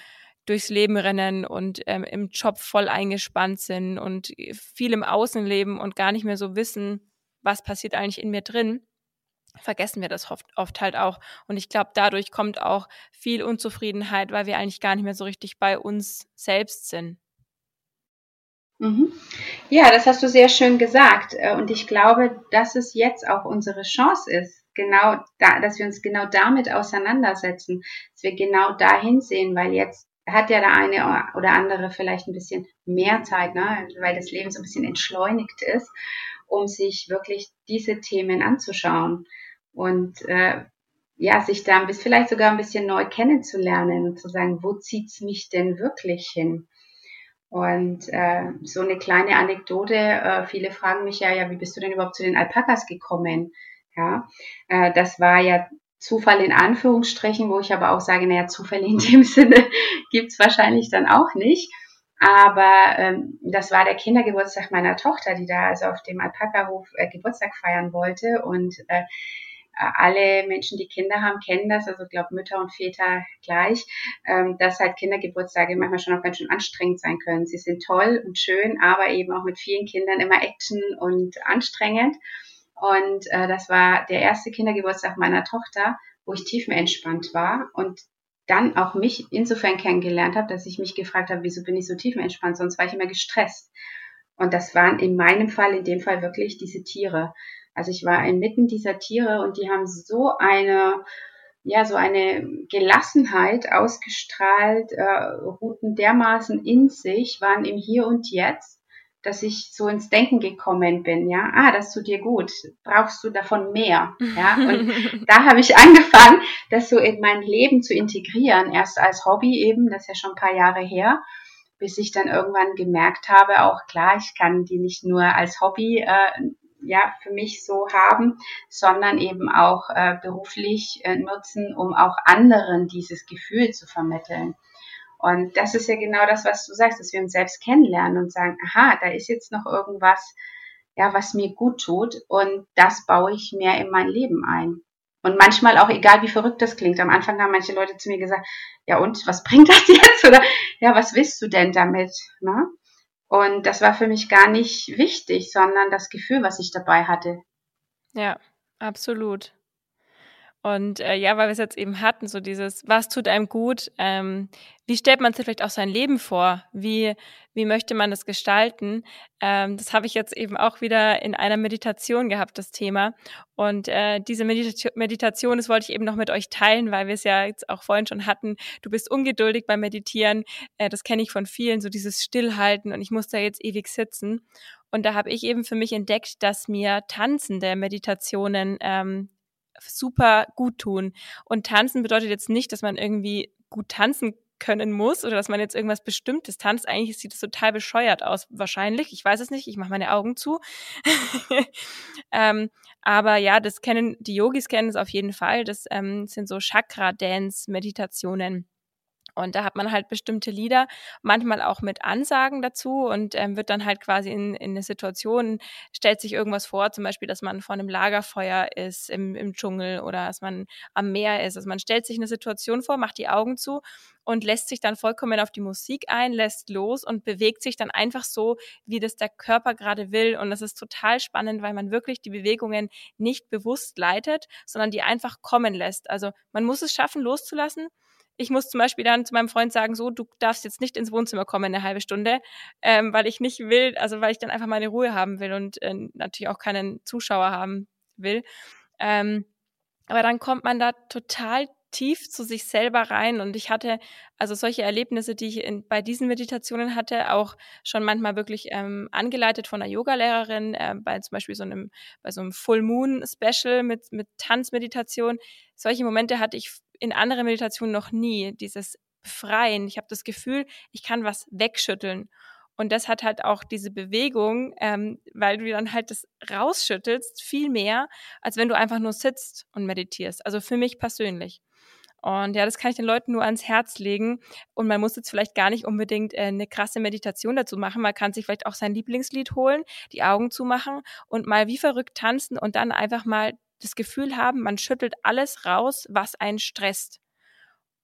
[SPEAKER 1] durchs Leben rennen und ähm, im Job voll eingespannt sind und viel im Außen leben und gar nicht mehr so wissen, was passiert eigentlich in mir drin, vergessen wir das oft, oft halt auch. Und ich glaube, dadurch kommt auch viel Unzufriedenheit, weil wir eigentlich gar nicht mehr so richtig bei uns selbst sind.
[SPEAKER 3] Mhm. Ja, das hast du sehr schön gesagt. Äh, und ich glaube, dass es jetzt auch unsere Chance ist, genau da, dass wir uns genau damit auseinandersetzen, dass wir genau dahin sehen, weil jetzt hat ja der eine oder andere vielleicht ein bisschen mehr Zeit, ne? weil das Leben so ein bisschen entschleunigt ist, um sich wirklich diese Themen anzuschauen und äh, ja, sich da bis vielleicht sogar ein bisschen neu kennenzulernen und zu sagen, wo zieht's mich denn wirklich hin? Und äh, so eine kleine Anekdote, äh, viele fragen mich ja, ja, wie bist du denn überhaupt zu den Alpakas gekommen? Ja, äh, das war ja Zufall in Anführungsstrichen, wo ich aber auch sage, naja, Zufälle in dem Sinne gibt's wahrscheinlich dann auch nicht. Aber ähm, das war der Kindergeburtstag meiner Tochter, die da also auf dem Alpaka-Hof äh, Geburtstag feiern wollte. Und äh, alle Menschen, die Kinder haben, kennen das, also glaube Mütter und Väter gleich, ähm, dass halt Kindergeburtstage manchmal schon auch ganz schön anstrengend sein können. Sie sind toll und schön, aber eben auch mit vielen Kindern immer Action und anstrengend. Und äh, das war der erste Kindergeburtstag meiner Tochter, wo ich tiefenentspannt war und dann auch mich insofern kennengelernt habe, dass ich mich gefragt habe, wieso bin ich so tiefenentspannt, sonst war ich immer gestresst. Und das waren in meinem Fall, in dem Fall wirklich diese Tiere. Also ich war inmitten dieser Tiere und die haben so eine, ja, so eine Gelassenheit ausgestrahlt, äh, ruhten dermaßen in sich, waren im Hier und Jetzt, dass ich so ins Denken gekommen bin, ja, ah, das tut dir gut, brauchst du davon mehr, ja, und da habe ich angefangen, das so in mein Leben zu integrieren, erst als Hobby eben, das ist ja schon ein paar Jahre her, bis ich dann irgendwann gemerkt habe, auch klar, ich kann die nicht nur als Hobby äh, ja für mich so haben, sondern eben auch äh, beruflich äh, nutzen, um auch anderen dieses Gefühl zu vermitteln. Und das ist ja genau das, was du sagst, dass wir uns selbst kennenlernen und sagen, aha, da ist jetzt noch irgendwas, ja, was mir gut tut und das baue ich mehr in mein Leben ein. Und manchmal auch, egal wie verrückt das klingt, am Anfang haben manche Leute zu mir gesagt, ja und, was bringt das jetzt? Oder ja, was willst du denn damit? Ne? Und das war für mich gar nicht wichtig, sondern das Gefühl, was ich dabei hatte.
[SPEAKER 1] Ja, absolut. Und äh, ja, weil wir es jetzt eben hatten, so dieses, was tut einem gut, ähm, wie stellt man sich vielleicht auch sein Leben vor, wie, wie möchte man das gestalten, ähm, das habe ich jetzt eben auch wieder in einer Meditation gehabt, das Thema. Und äh, diese Medita Meditation, das wollte ich eben noch mit euch teilen, weil wir es ja jetzt auch vorhin schon hatten, du bist ungeduldig beim Meditieren, äh, das kenne ich von vielen, so dieses Stillhalten. Und ich muss da jetzt ewig sitzen. Und da habe ich eben für mich entdeckt, dass mir tanzende Meditationen ähm, super gut tun. Und tanzen bedeutet jetzt nicht, dass man irgendwie gut tanzen können muss oder dass man jetzt irgendwas Bestimmtes tanzt. Eigentlich sieht es total bescheuert aus, wahrscheinlich. Ich weiß es nicht, ich mache meine Augen zu. ähm, aber ja, das kennen, die Yogis kennen es auf jeden Fall. Das ähm, sind so Chakra-Dance-Meditationen. Und da hat man halt bestimmte Lieder, manchmal auch mit Ansagen dazu und ähm, wird dann halt quasi in, in eine Situation, stellt sich irgendwas vor, zum Beispiel, dass man vor einem Lagerfeuer ist im, im Dschungel oder dass man am Meer ist. Also man stellt sich eine Situation vor, macht die Augen zu und lässt sich dann vollkommen auf die Musik ein, lässt los und bewegt sich dann einfach so, wie das der Körper gerade will. Und das ist total spannend, weil man wirklich die Bewegungen nicht bewusst leitet, sondern die einfach kommen lässt. Also man muss es schaffen, loszulassen ich muss zum Beispiel dann zu meinem Freund sagen, so, du darfst jetzt nicht ins Wohnzimmer kommen eine halbe Stunde, ähm, weil ich nicht will, also weil ich dann einfach meine Ruhe haben will und äh, natürlich auch keinen Zuschauer haben will. Ähm, aber dann kommt man da total tief zu sich selber rein und ich hatte also solche Erlebnisse, die ich in, bei diesen Meditationen hatte, auch schon manchmal wirklich ähm, angeleitet von einer Yogalehrerin, äh, bei zum Beispiel so einem bei so einem Full Moon Special mit mit Tanzmeditation. Solche Momente hatte ich in anderen Meditationen noch nie, dieses Befreien. Ich habe das Gefühl, ich kann was wegschütteln. Und das hat halt auch diese Bewegung, ähm, weil du dann halt das rausschüttelst, viel mehr, als wenn du einfach nur sitzt und meditierst. Also für mich persönlich. Und ja, das kann ich den Leuten nur ans Herz legen. Und man muss jetzt vielleicht gar nicht unbedingt äh, eine krasse Meditation dazu machen. Man kann sich vielleicht auch sein Lieblingslied holen, die Augen zumachen und mal wie verrückt tanzen und dann einfach mal das Gefühl haben, man schüttelt alles raus, was einen stresst.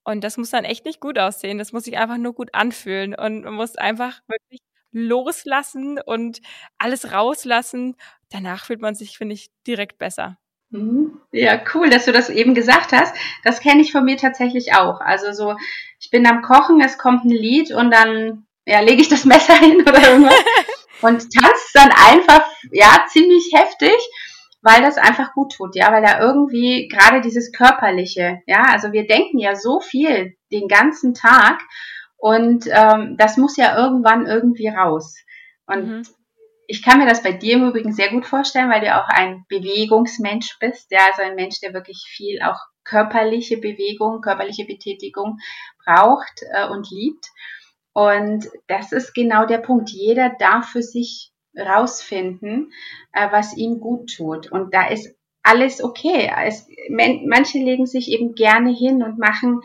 [SPEAKER 1] Und das muss dann echt nicht gut aussehen. Das muss sich einfach nur gut anfühlen. Und man muss einfach wirklich loslassen und alles rauslassen. Danach fühlt man sich, finde ich, direkt besser.
[SPEAKER 3] Mhm. Ja, cool, dass du das eben gesagt hast. Das kenne ich von mir tatsächlich auch. Also so, ich bin am Kochen, es kommt ein Lied und dann ja, lege ich das Messer hin oder irgendwas und tanzt dann einfach ja ziemlich heftig weil das einfach gut tut, ja, weil da irgendwie gerade dieses körperliche, ja, also wir denken ja so viel den ganzen Tag und ähm, das muss ja irgendwann irgendwie raus. Und mhm. ich kann mir das bei dir im Übrigen sehr gut vorstellen, weil du auch ein Bewegungsmensch bist, ja, also ein Mensch, der wirklich viel auch körperliche Bewegung, körperliche Betätigung braucht äh, und liebt. Und das ist genau der Punkt. Jeder darf für sich rausfinden, äh, was ihm gut tut. Und da ist alles okay. Es, manche legen sich eben gerne hin und machen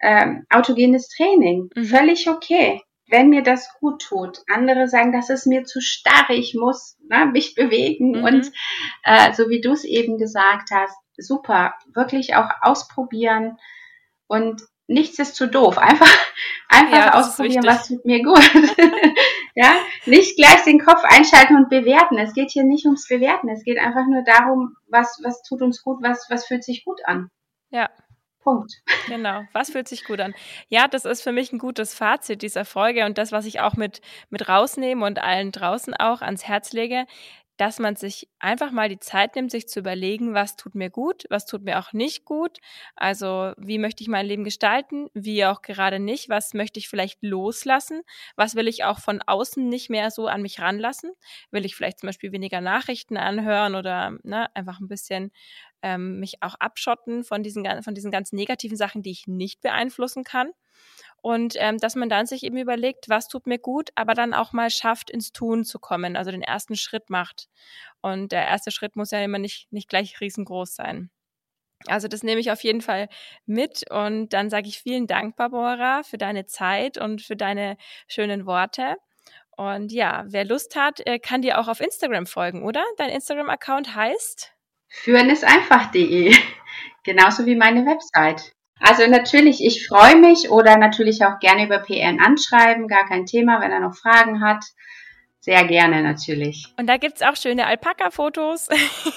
[SPEAKER 3] ähm, autogenes Training. Mhm. Völlig okay wenn mir das gut tut. Andere sagen, das ist mir zu starr, ich muss ne, mich bewegen. Mhm. Und äh, so wie du es eben gesagt hast, super, wirklich auch ausprobieren und nichts ist zu doof. Einfach, einfach ja, ausprobieren, was tut mir gut. ja, nicht gleich den Kopf einschalten und bewerten. Es geht hier nicht ums Bewerten. Es geht einfach nur darum, was, was tut uns gut, was, was fühlt sich gut an.
[SPEAKER 1] Ja, Punkt. Genau. Was fühlt sich gut an? Ja, das ist für mich ein gutes Fazit dieser Folge und das, was ich auch mit, mit rausnehme und allen draußen auch ans Herz lege, dass man sich einfach mal die Zeit nimmt, sich zu überlegen, was tut mir gut, was tut mir auch nicht gut. Also wie möchte ich mein Leben gestalten, wie auch gerade nicht, was möchte ich vielleicht loslassen, was will ich auch von außen nicht mehr so an mich ranlassen. Will ich vielleicht zum Beispiel weniger Nachrichten anhören oder ne, einfach ein bisschen ähm, mich auch abschotten von diesen, von diesen ganz negativen Sachen, die ich nicht beeinflussen kann. Und ähm, dass man dann sich eben überlegt, was tut mir gut, aber dann auch mal schafft, ins Tun zu kommen, also den ersten Schritt macht. Und der erste Schritt muss ja immer nicht, nicht gleich riesengroß sein. Also das nehme ich auf jeden Fall mit und dann sage ich vielen Dank, Barbara, für deine Zeit und für deine schönen Worte. Und ja, wer Lust hat, äh, kann dir auch auf Instagram folgen, oder? Dein Instagram-Account heißt?
[SPEAKER 3] Führen ist einfach.de. Genauso wie meine Website. Also natürlich, ich freue mich oder natürlich auch gerne über PN anschreiben, gar kein Thema, wenn er noch Fragen hat. Sehr gerne natürlich.
[SPEAKER 1] Und da gibt es auch schöne Alpaka-Fotos.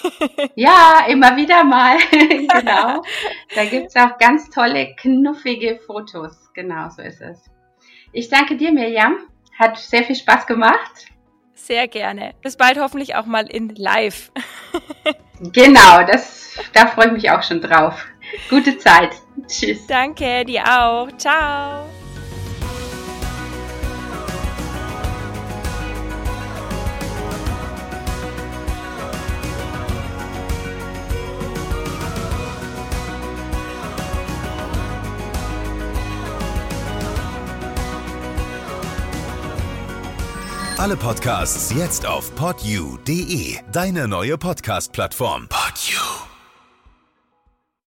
[SPEAKER 3] ja, immer wieder mal. genau. Da gibt es auch ganz tolle, knuffige Fotos. Genau, so ist es. Ich danke dir, Mirjam. Hat sehr viel Spaß gemacht.
[SPEAKER 1] Sehr gerne. Bis bald hoffentlich auch mal in live.
[SPEAKER 3] genau, das, da freue ich mich auch schon drauf. Gute Zeit. Tschüss.
[SPEAKER 1] Danke, dir auch. Ciao.
[SPEAKER 4] Alle Podcasts jetzt auf podyou.de, deine neue Podcast-Plattform. Podyou.